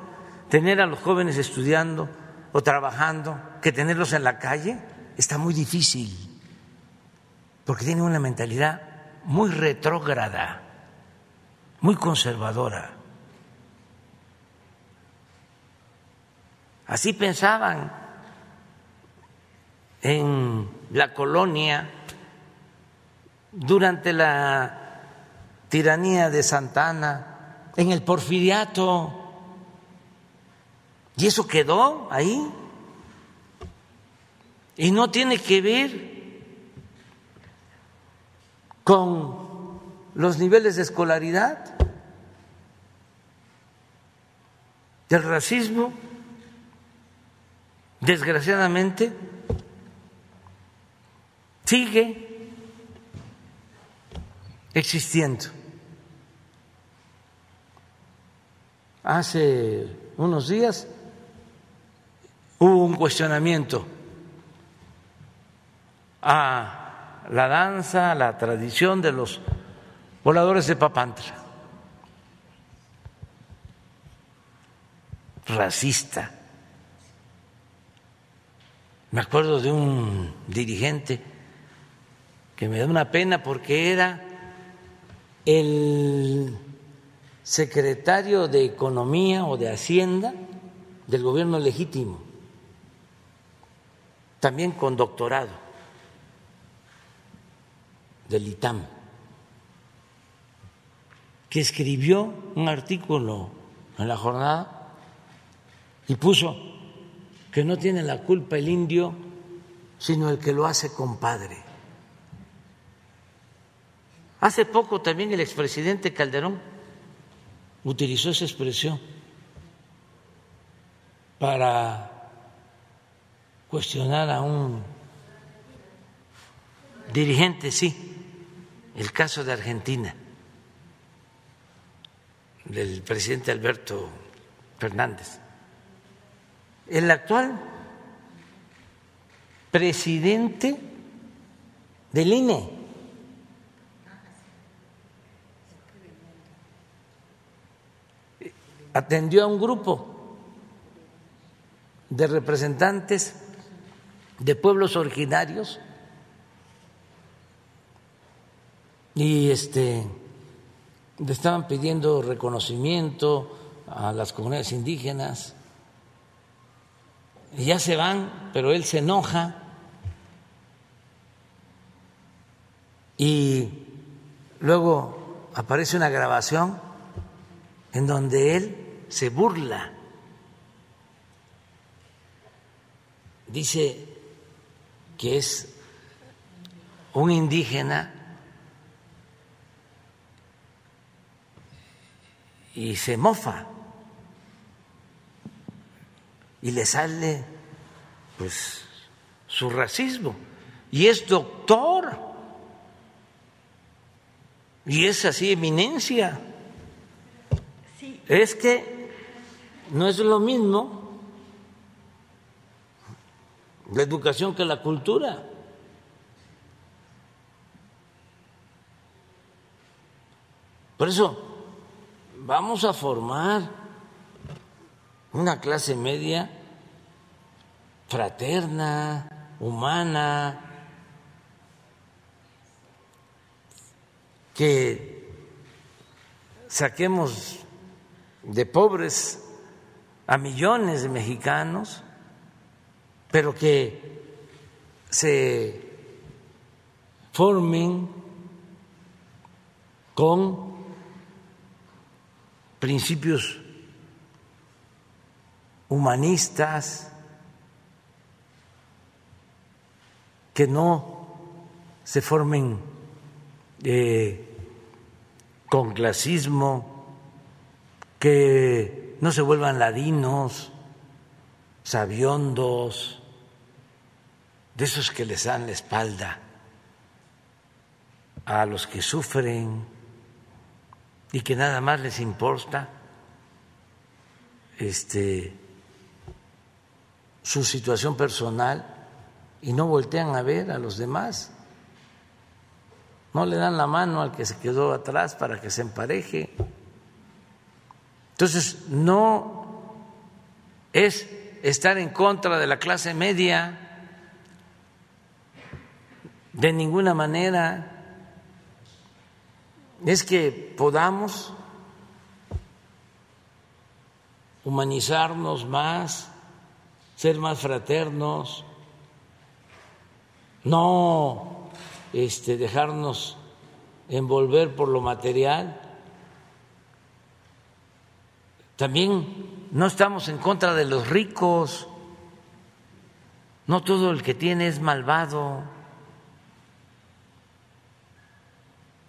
[SPEAKER 1] tener a los jóvenes estudiando o trabajando que tenerlos en la calle, está muy difícil, porque tienen una mentalidad muy retrógrada, muy conservadora. Así pensaban en la colonia durante la tiranía de Santana, en el porfiriato. Y eso quedó ahí. Y no tiene que ver con los niveles de escolaridad, del racismo, desgraciadamente, sigue existiendo. Hace unos días hubo un cuestionamiento a la danza, a la tradición de los voladores de Papantla. Racista. Me acuerdo de un dirigente que me da una pena porque era el secretario de Economía o de Hacienda del gobierno legítimo, también con doctorado del ITAM, que escribió un artículo en la jornada y puso que no tiene la culpa el indio, sino el que lo hace compadre. Hace poco también el expresidente Calderón utilizó esa expresión para cuestionar a un dirigente, sí, el caso de Argentina, del presidente Alberto Fernández. El actual presidente del INE. Atendió a un grupo de representantes de pueblos originarios y este le estaban pidiendo reconocimiento a las comunidades indígenas. Y ya se van, pero él se enoja y luego aparece una grabación en donde él se burla. Dice que es un indígena y se mofa y le sale pues su racismo y es doctor y es así eminencia. Es que no es lo mismo la educación que la cultura. Por eso vamos a formar una clase media fraterna, humana, que saquemos de pobres a millones de mexicanos, pero que se formen con principios humanistas, que no se formen eh, con clasismo, que no se vuelvan ladinos, sabiondos, de esos que les dan la espalda a los que sufren y que nada más les importa este su situación personal y no voltean a ver a los demás. No le dan la mano al que se quedó atrás para que se empareje. Entonces, no es estar en contra de la clase media de ninguna manera. Es que podamos humanizarnos más, ser más fraternos, no este, dejarnos envolver por lo material. También no estamos en contra de los ricos. No todo el que tiene es malvado.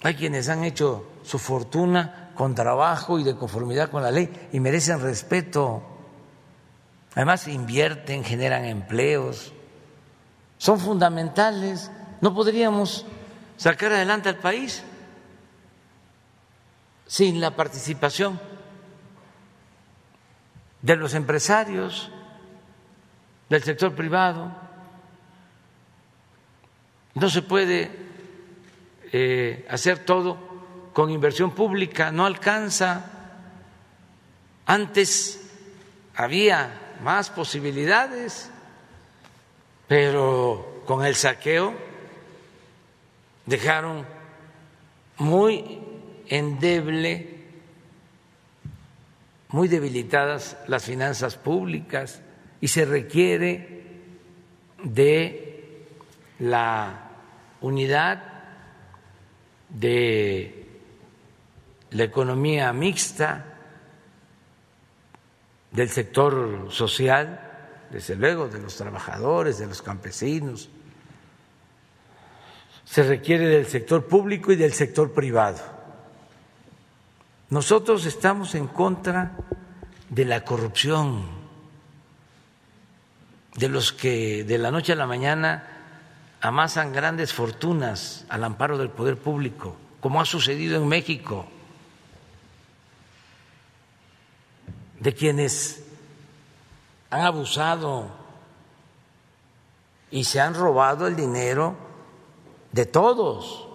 [SPEAKER 1] Hay quienes han hecho su fortuna con trabajo y de conformidad con la ley y merecen respeto. Además invierten, generan empleos son fundamentales. No podríamos sacar adelante al país sin la participación de los empresarios, del sector privado. No se puede eh, hacer todo con inversión pública, no alcanza. Antes había más posibilidades pero con el saqueo dejaron muy endeble, muy debilitadas las finanzas públicas y se requiere de la unidad de la economía mixta, del sector social, desde luego, de los trabajadores, de los campesinos. Se requiere del sector público y del sector privado. Nosotros estamos en contra de la corrupción. de los que de la noche a la mañana amasan grandes fortunas al amparo del poder público, como ha sucedido en México, de quienes han abusado y se han robado el dinero de todos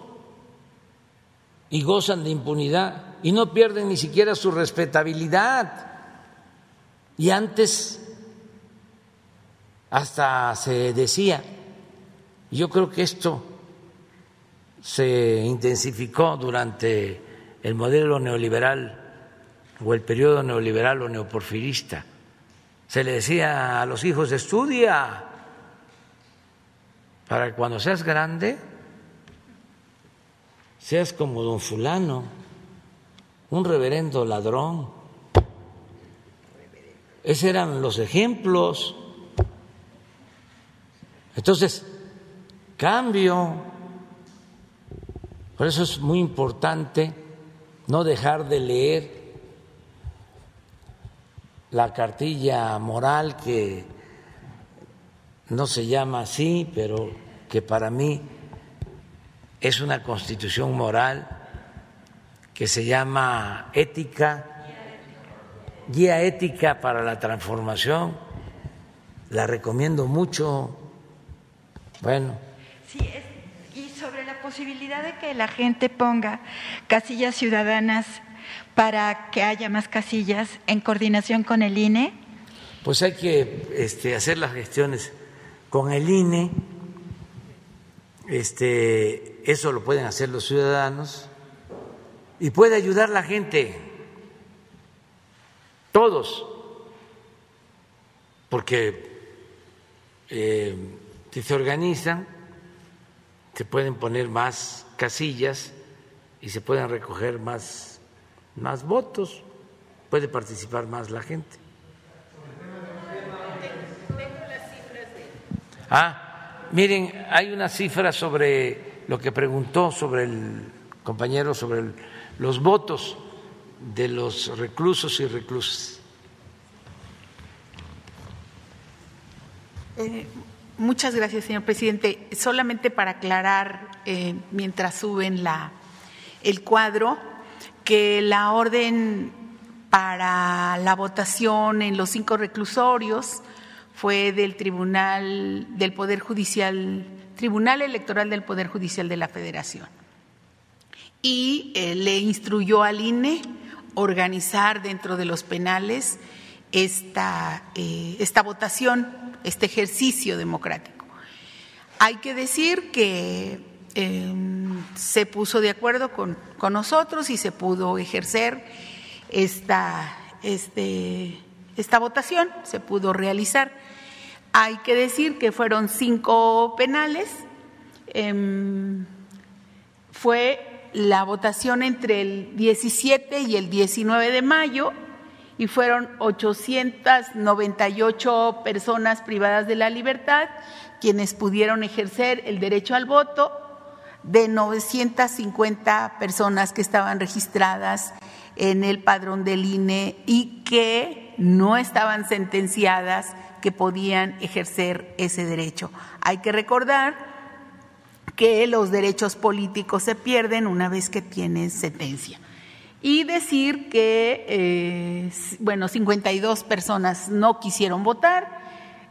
[SPEAKER 1] y gozan de impunidad y no pierden ni siquiera su respetabilidad. Y antes hasta se decía, yo creo que esto se intensificó durante el modelo neoliberal o el periodo neoliberal o neoporfirista. Se le decía a los hijos, estudia para que cuando seas grande seas como don fulano, un reverendo ladrón. Esos eran los ejemplos. Entonces, cambio. Por eso es muy importante no dejar de leer la cartilla moral que no se llama así, pero que para mí es una constitución moral que se llama ética, guía ética para la transformación. La recomiendo mucho. Bueno.
[SPEAKER 15] Sí, y sobre la posibilidad de que la gente ponga casillas ciudadanas para que haya más casillas en coordinación con el INE.
[SPEAKER 1] Pues hay que este, hacer las gestiones con el INE. Este, eso lo pueden hacer los ciudadanos y puede ayudar la gente, todos, porque eh, si se organizan, se pueden poner más casillas y se pueden recoger más, más votos, puede participar más la gente. Ah, miren, hay una cifra sobre lo que preguntó sobre el compañero, sobre los votos de los reclusos y reclusas.
[SPEAKER 11] Eh, muchas gracias, señor presidente. Solamente para aclarar, eh, mientras suben la, el cuadro, que la orden para la votación en los cinco reclusorios fue del Tribunal del Poder Judicial, Tribunal Electoral del Poder Judicial de la Federación. Y eh, le instruyó al INE organizar dentro de los penales esta, eh, esta votación, este ejercicio democrático. Hay que decir que em, se puso de acuerdo con, con, nosotros y se pudo ejercer esta, este, esta votación, se pudo realizar. Hay que decir que fueron cinco penales. Eh, fue la votación entre el 17 y el 19 de mayo y fueron 898 personas privadas de la libertad quienes pudieron ejercer el derecho al voto de 950 personas que estaban registradas en el padrón del INE y que no estaban sentenciadas que podían ejercer ese derecho. Hay que recordar que los derechos políticos se pierden una vez que tienen sentencia. Y decir que, eh, bueno, 52 personas no quisieron votar,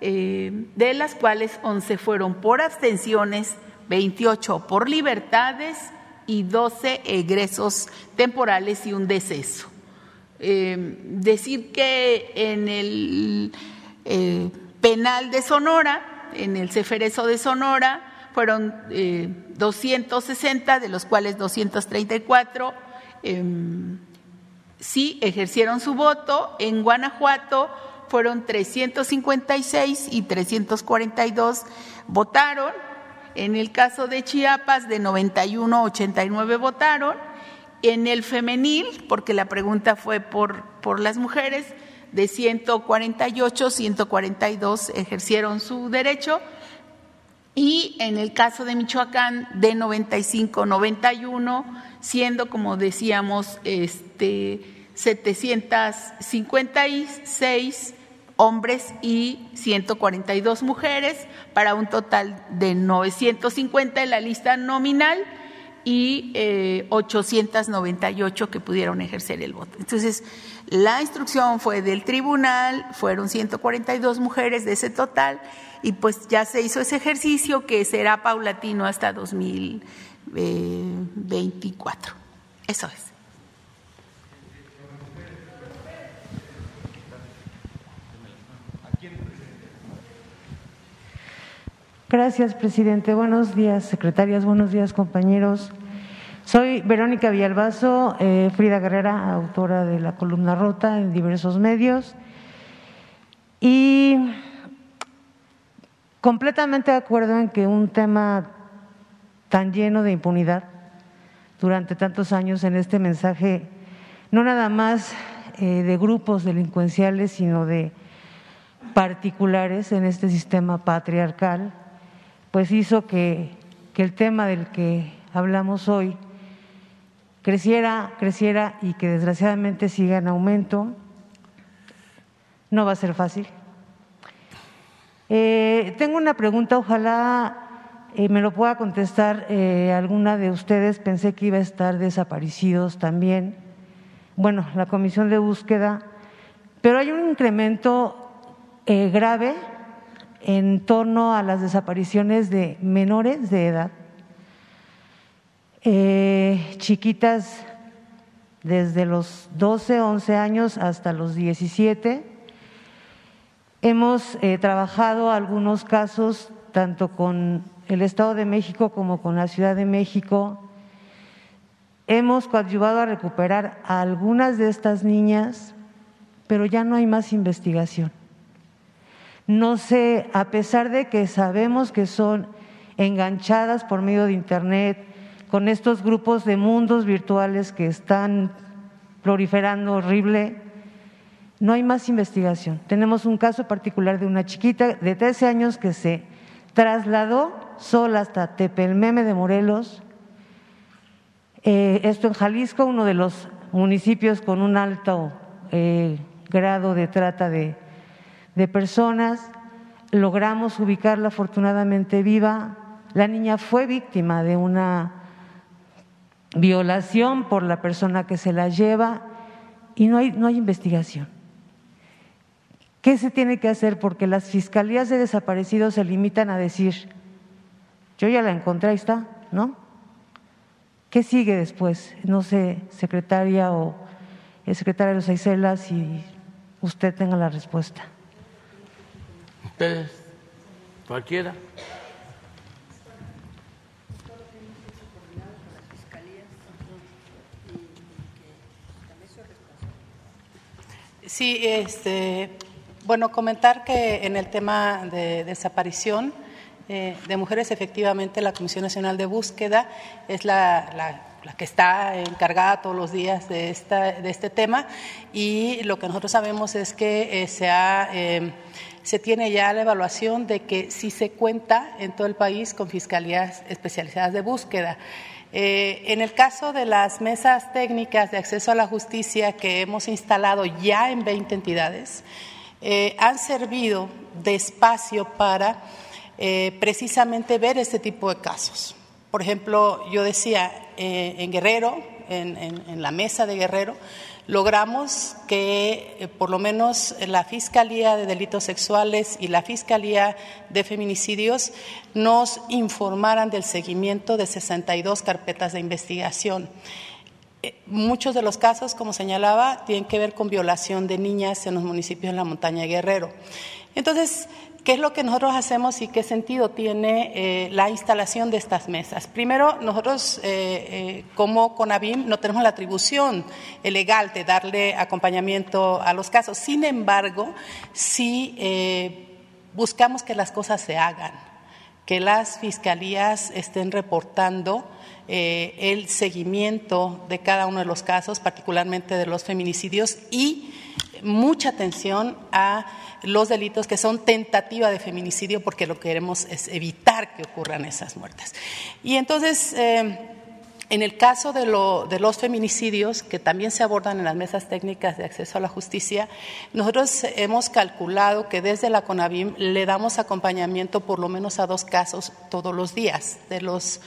[SPEAKER 11] eh, de las cuales 11 fueron por abstenciones, 28 por libertades y 12 egresos temporales y un deceso. Eh, decir que en el penal de Sonora, en el Ceferezo de Sonora, fueron 260, eh, de los cuales 234 em, sí ejercieron su voto. En Guanajuato fueron 356 y 342 votaron. En el caso de Chiapas, de 91 89 votaron. En el femenil, porque la pregunta fue por, por las mujeres, de 148, 142 ejercieron su derecho y en el caso de Michoacán de 95, 91, siendo como decíamos este 756 hombres y 142 mujeres, para un total de 950 en la lista nominal y 898 que pudieron ejercer el voto. Entonces, la instrucción fue del tribunal, fueron 142 mujeres de ese total y pues ya se hizo ese ejercicio que será paulatino hasta 2024. Eso es.
[SPEAKER 16] Gracias, presidente. Buenos días, secretarias. Buenos días, compañeros. Soy Verónica Villalbazo, eh, Frida Guerrera, autora de la columna Rota en diversos medios. Y completamente de acuerdo en que un tema tan lleno de impunidad durante tantos años en este mensaje, no nada más eh, de grupos delincuenciales, sino de particulares en este sistema patriarcal, pues hizo que, el tema del que hablamos hoy creciera, creciera y que desgraciadamente siga en aumento. No va a ser fácil. Eh, tengo una pregunta, ojalá eh, me lo pueda contestar eh, alguna de ustedes. Pensé que iba a estar desaparecidos también. Bueno, la comisión de búsqueda, pero hay un incremento grave en torno a las desapariciones de menores de edad, chiquitas desde los 12, 11 años hasta los 17. Hemos eh, trabajado algunos casos tanto con el Estado de México como con la Ciudad de México. Hemos coadyuvado a recuperar a algunas de estas niñas, pero ya no hay más investigación. No sé, a pesar de que sabemos que son enganchadas por medio de Internet, con estos grupos de mundos virtuales que están proliferando horrible, no hay más investigación. Tenemos un caso particular de una chiquita de 13 años que se trasladó sola hasta Tepelmeme de Morelos, eh, esto en Jalisco, uno de los municipios con un alto eh, grado de trata de, de personas, logramos ubicarla afortunadamente viva. La niña fue víctima de una violación por la persona que se la lleva y no hay, no hay investigación. ¿Qué se tiene que hacer? Porque las fiscalías de desaparecidos se limitan a decir, yo ya la encontré, ahí está, ¿no? ¿Qué sigue después? No sé, secretaria o el secretario de los Aicelas, si usted tenga la respuesta.
[SPEAKER 1] ¿Cualquiera?
[SPEAKER 12] Sí, este, bueno, comentar que en el tema de desaparición eh, de mujeres, efectivamente, la Comisión Nacional de Búsqueda es la, que está encargada todos los días de, esta, de este tema y lo que nosotros sabemos es que eh, se ha eh, se tiene ya la evaluación de que sí se cuenta en todo el país con fiscalías especializadas de búsqueda. Eh, en el caso de las mesas técnicas de acceso a la justicia que hemos instalado ya en 20 entidades, eh, han servido de espacio para eh, precisamente ver este tipo de casos. Por ejemplo, yo decía, en Guerrero, en la mesa de Guerrero, logramos que eh, por lo menos la Fiscalía de Delitos Sexuales y la Fiscalía de Feminicidios nos informaran del seguimiento de 62 carpetas de investigación. Eh, muchos de los casos, como señalaba, tienen que ver con violación de niñas en los municipios de la montaña Guerrero. Entonces, ¿Qué es lo que nosotros hacemos y qué sentido tiene eh, la instalación de estas mesas? Primero, nosotros eh, eh, como CONAVIM no tenemos la atribución legal de darle acompañamiento a los casos. Sin embargo, sí buscamos que las cosas se hagan, que las fiscalías estén reportando el seguimiento de cada uno de los casos, particularmente de los feminicidios, y mucha atención a los delitos que son tentativa de feminicidio porque lo que queremos es evitar que ocurran esas muertes. Y entonces, eh, en el caso de, los feminicidios, que también se abordan en las mesas técnicas de acceso a la justicia, nosotros hemos calculado que desde la CONAVIM le damos acompañamiento por lo menos a dos casos todos los días de los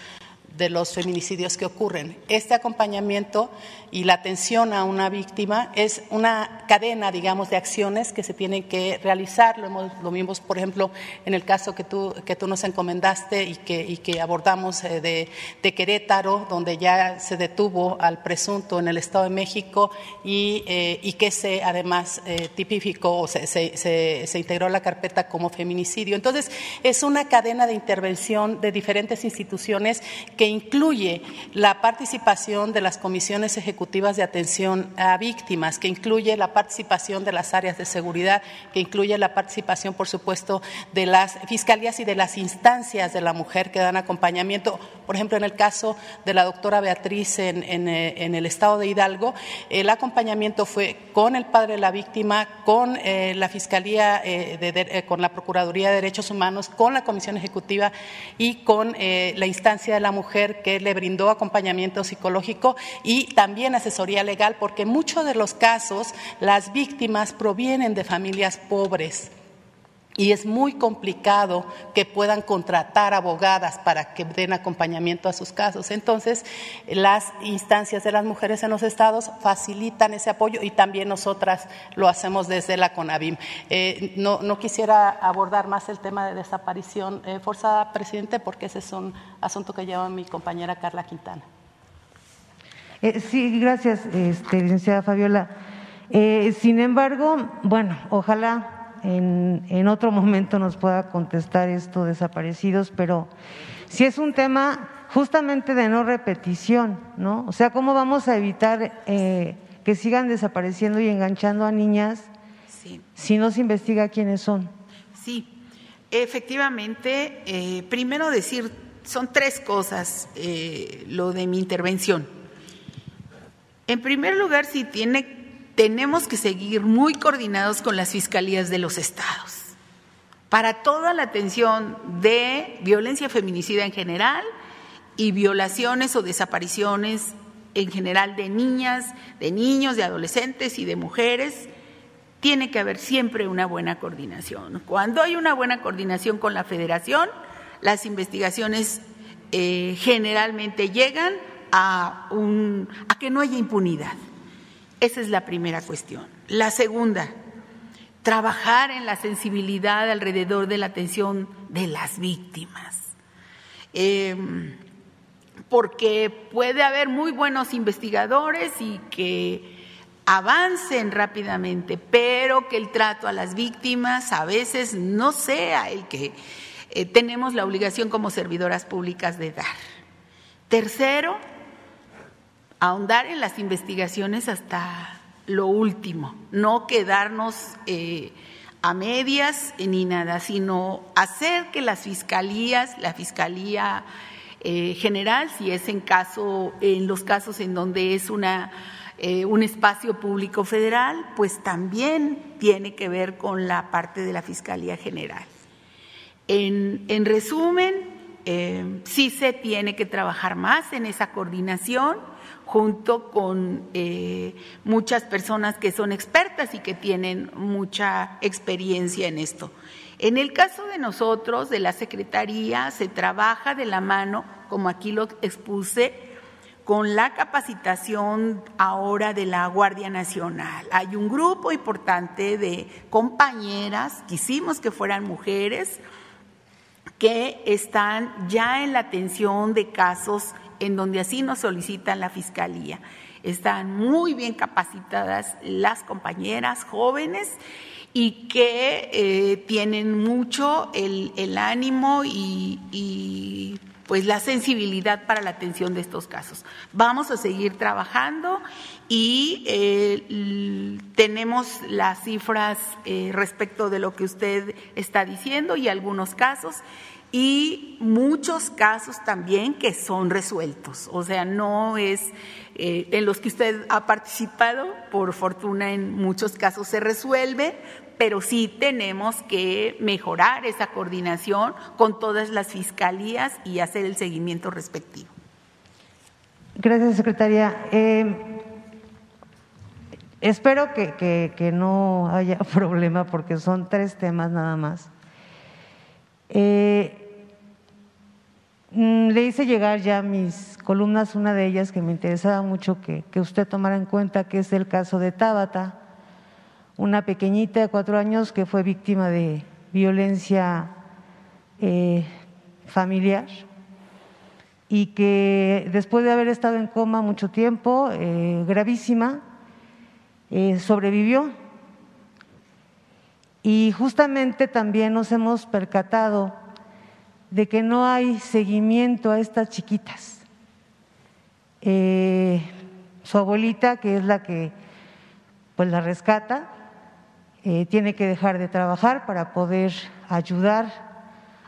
[SPEAKER 12] de los feminicidios que ocurren. Este acompañamiento y la atención a una víctima es una cadena, digamos, de acciones que se tienen que realizar. Lo, hemos, lo vimos, por ejemplo, en el caso que tú, que tú nos encomendaste y que, y que abordamos eh, de, de, Querétaro, donde ya se detuvo al presunto en el Estado de México y, eh, y que se además eh, tipificó o se, se, se, se integró la carpeta como feminicidio. Entonces, es una cadena de intervención de diferentes instituciones que incluye la participación de las comisiones ejecutivas de atención a víctimas, que incluye la participación de las áreas de seguridad, que incluye la participación, por supuesto, de las fiscalías y de las instancias de la mujer que dan acompañamiento. Por ejemplo, en el caso de la doctora Beatriz en, eh, el estado de Hidalgo, el acompañamiento fue con el padre de la víctima, con eh, la Fiscalía, eh, con la Procuraduría de Derechos Humanos, con la Comisión Ejecutiva y con la instancia de la mujer que le brindó acompañamiento psicológico y también asesoría legal, porque muchos de los casos las víctimas provienen de familias pobres y es muy complicado que puedan contratar abogadas para que den acompañamiento a sus casos. Entonces, las instancias de las mujeres en los estados facilitan ese apoyo y también nosotras lo hacemos desde la CONAVIM. Eh, no, quisiera abordar más el tema de desaparición eh, forzada, presidente, porque ese es un asunto que lleva mi compañera Carla Quintana.
[SPEAKER 16] Eh, sí, gracias, este, licenciada Fabiola. sin embargo, bueno, ojalá en, otro momento nos pueda contestar esto, desaparecidos, pero si es un tema justamente de no repetición, ¿no? O sea, ¿cómo vamos a evitar eh, que sigan desapareciendo y enganchando a niñas si no se investiga quiénes son?
[SPEAKER 11] Sí, efectivamente, eh, primero decir, son tres cosas eh, lo de mi intervención. En primer lugar, si tiene tenemos que seguir muy coordinados con las fiscalías de los estados para toda la atención de violencia feminicida en general y violaciones o desapariciones en general de niñas, de niños, de adolescentes y de mujeres. Tiene que haber siempre una buena coordinación. Cuando hay una buena coordinación con la federación, las investigaciones eh, generalmente llegan a, un, a que no haya impunidad. Esa es la primera cuestión. La segunda, trabajar en la sensibilidad alrededor de la atención de las víctimas. Em, porque puede haber muy buenos investigadores y que avancen rápidamente, pero que el trato a las víctimas a veces no sea el que eh, tenemos la obligación como servidoras públicas de dar. Tercero, ahondar en las investigaciones hasta lo último, no quedarnos eh, a medias ni nada, sino hacer que las fiscalías, la fiscalía eh, general, si es en caso, en los casos en donde es una eh, un espacio público federal, pues también tiene que ver con la parte de la Fiscalía General. En, en resumen, sí se tiene que trabajar más en esa coordinación junto con eh, muchas personas que son expertas y que tienen mucha experiencia en esto. En el caso de nosotros, de la Secretaría, se trabaja de la mano, como aquí lo expuse, con la capacitación ahora de la Guardia Nacional. Hay un grupo importante de compañeras, quisimos que fueran mujeres, que están ya en la atención de casos en donde así nos solicitan la Fiscalía. Están muy bien capacitadas las compañeras jóvenes y que eh, tienen mucho el, ánimo y, pues la sensibilidad para la atención de estos casos. Vamos a seguir trabajando y eh, tenemos las cifras eh, respecto de lo que usted está diciendo y algunos casos y muchos casos también que son resueltos. O sea, no es eh, en los que usted ha participado, por fortuna en muchos casos se resuelve, pero sí tenemos que mejorar esa coordinación con todas las fiscalías y hacer el seguimiento respectivo.
[SPEAKER 16] Gracias, secretaria. Eh, espero que, que, no haya problema porque son tres temas nada más. Eh, Mm, le hice llegar ya mis columnas, una de ellas que me interesaba mucho que, usted tomara en cuenta, que es el caso de Tabata, una pequeñita de cuatro años que fue víctima de violencia eh, familiar y que después de haber estado en coma mucho tiempo, eh, gravísima, sobrevivió. Y justamente también nos hemos percatado de que no hay seguimiento a estas chiquitas. Eh, su abuelita, que es la que pues la rescata, eh, tiene que dejar de trabajar para poder ayudar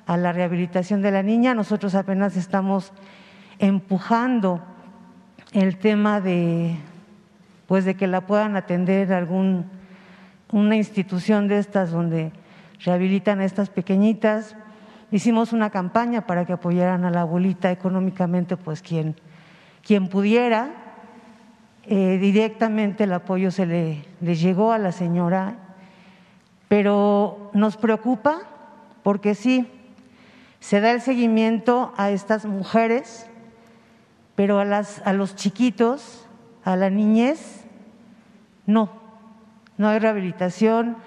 [SPEAKER 16] a la rehabilitación de la niña. Nosotros apenas estamos empujando el tema de pues de que la puedan atender algún una institución de estas donde rehabilitan a estas pequeñitas Hicimos una campaña para que apoyaran a la abuelita económicamente, pues quien, quien pudiera. Eh, directamente el apoyo se le, le llegó a la señora, pero nos preocupa porque sí, se da el seguimiento a estas mujeres, pero a, las, a los chiquitos, a la niñez, no, no hay rehabilitación,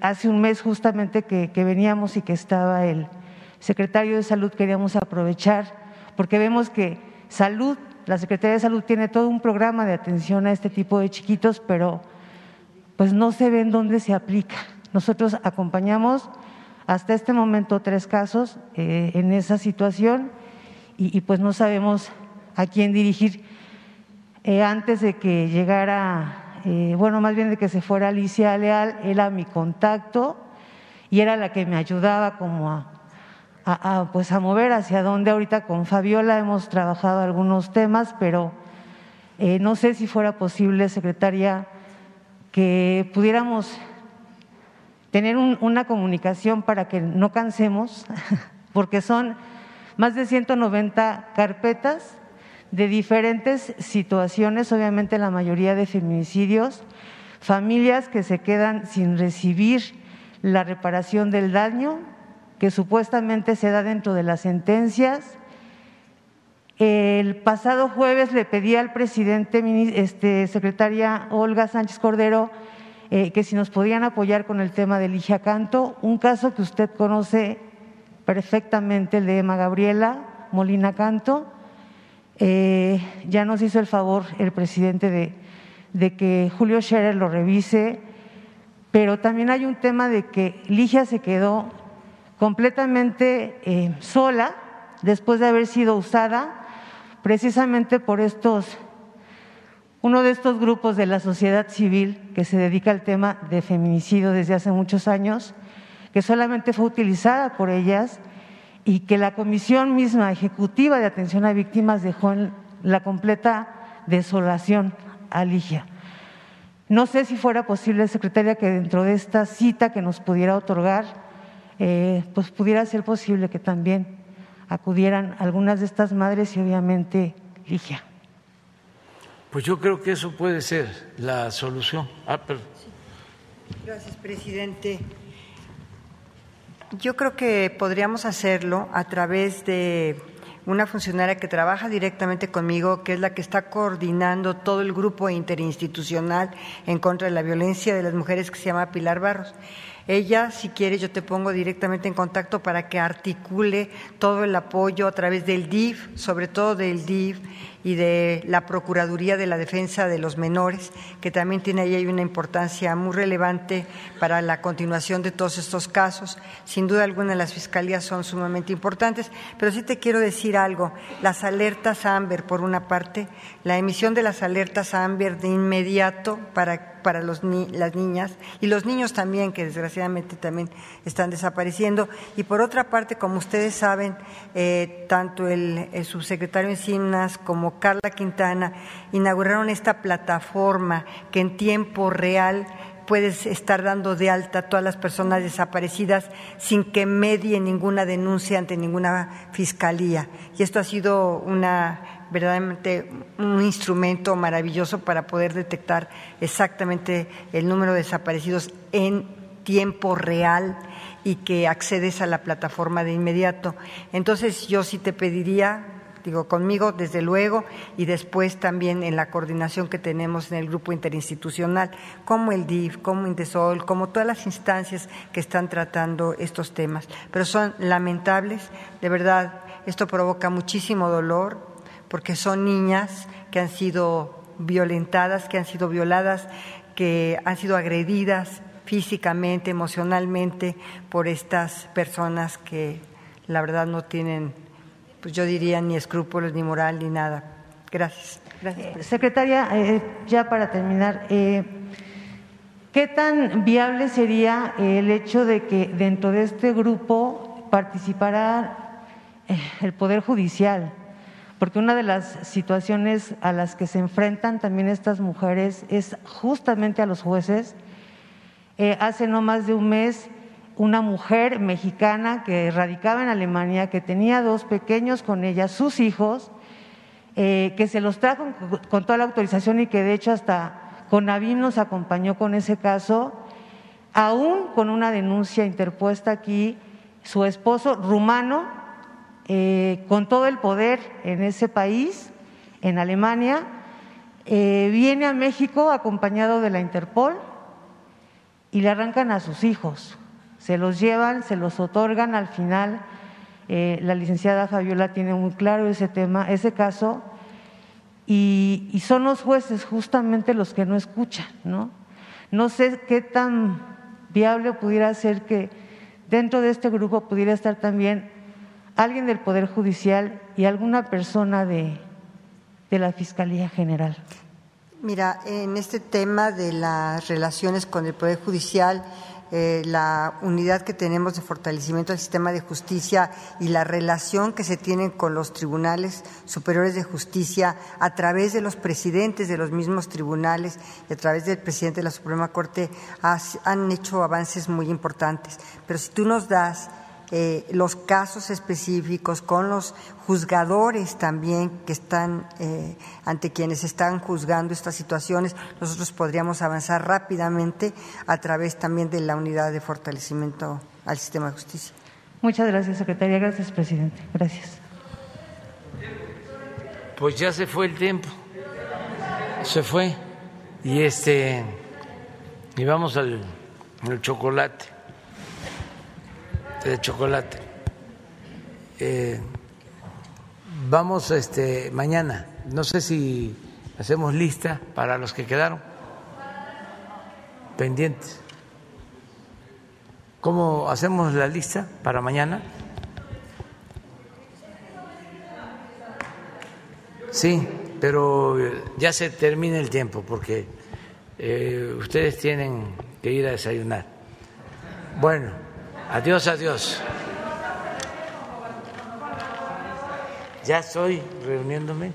[SPEAKER 16] hace un mes justamente que, veníamos y que estaba el secretario de Salud, queríamos aprovechar, porque vemos que Salud, la Secretaría de Salud tiene todo un programa de atención a este tipo de chiquitos, pero pues no se ve en dónde se aplica. Nosotros acompañamos hasta este momento tres casos eh, en esa situación y, pues no sabemos a quién dirigir. Eh, antes de que llegara eh, bueno, más bien de que se fuera Alicia Leal, era mi contacto y era la que me ayudaba como a, pues a mover hacia donde ahorita con Fabiola hemos trabajado algunos temas, pero eh, no sé si fuera posible, secretaria, que pudiéramos tener una comunicación para que no cansemos, porque son más de 190 carpetas de diferentes situaciones, obviamente la mayoría de feminicidios, familias que se quedan sin recibir la reparación del daño que supuestamente se da dentro de las sentencias. El pasado jueves le pedí al presidente, este, secretaria Olga Sánchez Cordero, eh, que si nos podían apoyar con el tema del Ligia Canto, un caso que usted conoce perfectamente, el de Emma Gabriela Molina Canto, eh, ya nos hizo el favor el presidente de, que Julio Scherer lo revise, pero también hay un tema de que Ligia se quedó completamente eh, sola después de haber sido usada precisamente por estos, uno de estos grupos de la sociedad civil que se dedica al tema de feminicidio desde hace muchos años, que solamente fue utilizada por ellas y que la Comisión misma ejecutiva de atención a víctimas dejó en la completa desolación a Ligia. No sé si fuera posible, secretaria, que dentro de esta cita que nos pudiera otorgar, eh, pues pudiera ser posible que también acudieran algunas de estas madres y obviamente Ligia.
[SPEAKER 1] Pues yo creo que eso puede ser la solución. Ah,
[SPEAKER 10] Gracias, presidente. Yo creo que podríamos hacerlo a través de una funcionaria que trabaja directamente conmigo, que es la que está coordinando todo el grupo interinstitucional en contra de la violencia de las mujeres, que se llama Pilar Barros. Ella, si quiere, yo te pongo directamente en contacto para que articule todo el apoyo a través del DIF, sobre todo del DIF y de la Procuraduría de la Defensa de los Menores, que también tiene ahí una importancia muy relevante para la continuación de todos estos casos. Sin duda alguna las fiscalías son sumamente importantes, pero sí te quiero decir algo. Las alertas AMBER, por una parte, la emisión de las alertas AMBER de inmediato para para los las niñas y los niños también, que desgraciadamente también están desapareciendo. Y por otra parte, como ustedes saben, eh, tanto el, el subsecretario Encinas como Carla Quintana inauguraron esta plataforma que en tiempo real puedes estar dando de alta a todas las personas desaparecidas sin que medie ninguna denuncia ante ninguna fiscalía. Y esto ha sido una verdaderamente un instrumento maravilloso para poder detectar exactamente el número de desaparecidos en tiempo real y que accedes a la plataforma de inmediato. Entonces yo sí te pediría digo, conmigo desde luego y después también en la coordinación que tenemos en el grupo interinstitucional, como el DIF, como Indesol, como todas las instancias que están tratando estos temas. Pero son lamentables, de verdad, esto provoca muchísimo dolor porque son niñas que han sido violentadas, que han sido violadas, que han sido agredidas físicamente, emocionalmente por estas personas que la verdad no tienen pues yo diría ni escrúpulos, ni moral, ni nada. Gracias. Gracias.
[SPEAKER 16] Eh, secretaria, eh, ya para terminar, eh, ¿qué tan viable sería el hecho de que dentro de este grupo participara el Poder Judicial? Porque una de las situaciones a las que se enfrentan también estas mujeres es justamente a los jueces. hace no más de un mes una mujer mexicana que radicaba en Alemania, que tenía dos pequeños con ella, sus hijos, eh, que se los trajo con toda la autorización y que de hecho hasta Conavim nos acompañó con ese caso, aún con una denuncia interpuesta aquí, su esposo rumano, eh, con todo el poder en ese país, en Alemania, eh, viene a México acompañado de la Interpol y le arrancan a sus hijos se los llevan, se los otorgan al final. Eh, la licenciada Fabiola tiene muy claro ese tema, ese caso, y, son los jueces justamente los que no escuchan, ¿no? No sé qué tan viable pudiera ser que dentro de este grupo pudiera estar también alguien del Poder Judicial y alguna persona de, de la Fiscalía General.
[SPEAKER 10] Mira, en este tema de las relaciones con el Poder Judicial, eh, la unidad que tenemos de fortalecimiento del sistema de justicia y la relación que se tiene con los tribunales superiores de justicia a través de los presidentes de los mismos tribunales y a través del presidente de la Suprema Corte han hecho avances muy importantes. Pero si tú nos das eh, los casos específicos, con los juzgadores también que están eh, ante quienes están juzgando estas situaciones, nosotros podríamos avanzar rápidamente a través también de la unidad de fortalecimiento al sistema de justicia.
[SPEAKER 16] Muchas gracias, secretaria. Gracias, presidente. Gracias.
[SPEAKER 1] Pues ya se fue el tiempo. Se fue. Y este y vamos al chocolate de chocolate. Eh, vamos este, mañana, no sé si hacemos lista para los que quedaron pendientes. ¿Cómo hacemos la lista para mañana? Sí, pero ya se termina el tiempo porque eh, ustedes tienen que ir a desayunar. Bueno. Adiós, adiós. Ya estoy reuniéndome.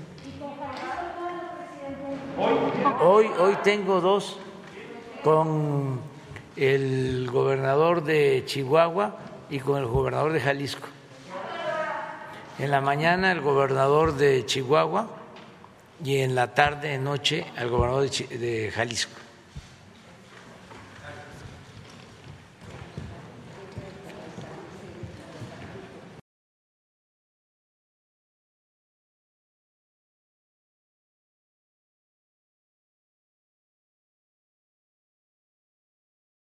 [SPEAKER 1] Hoy, hoy tengo dos con el gobernador de Chihuahua y con el gobernador de Jalisco. En la mañana el gobernador de Chihuahua y en la tarde, noche, el gobernador de Jalisco.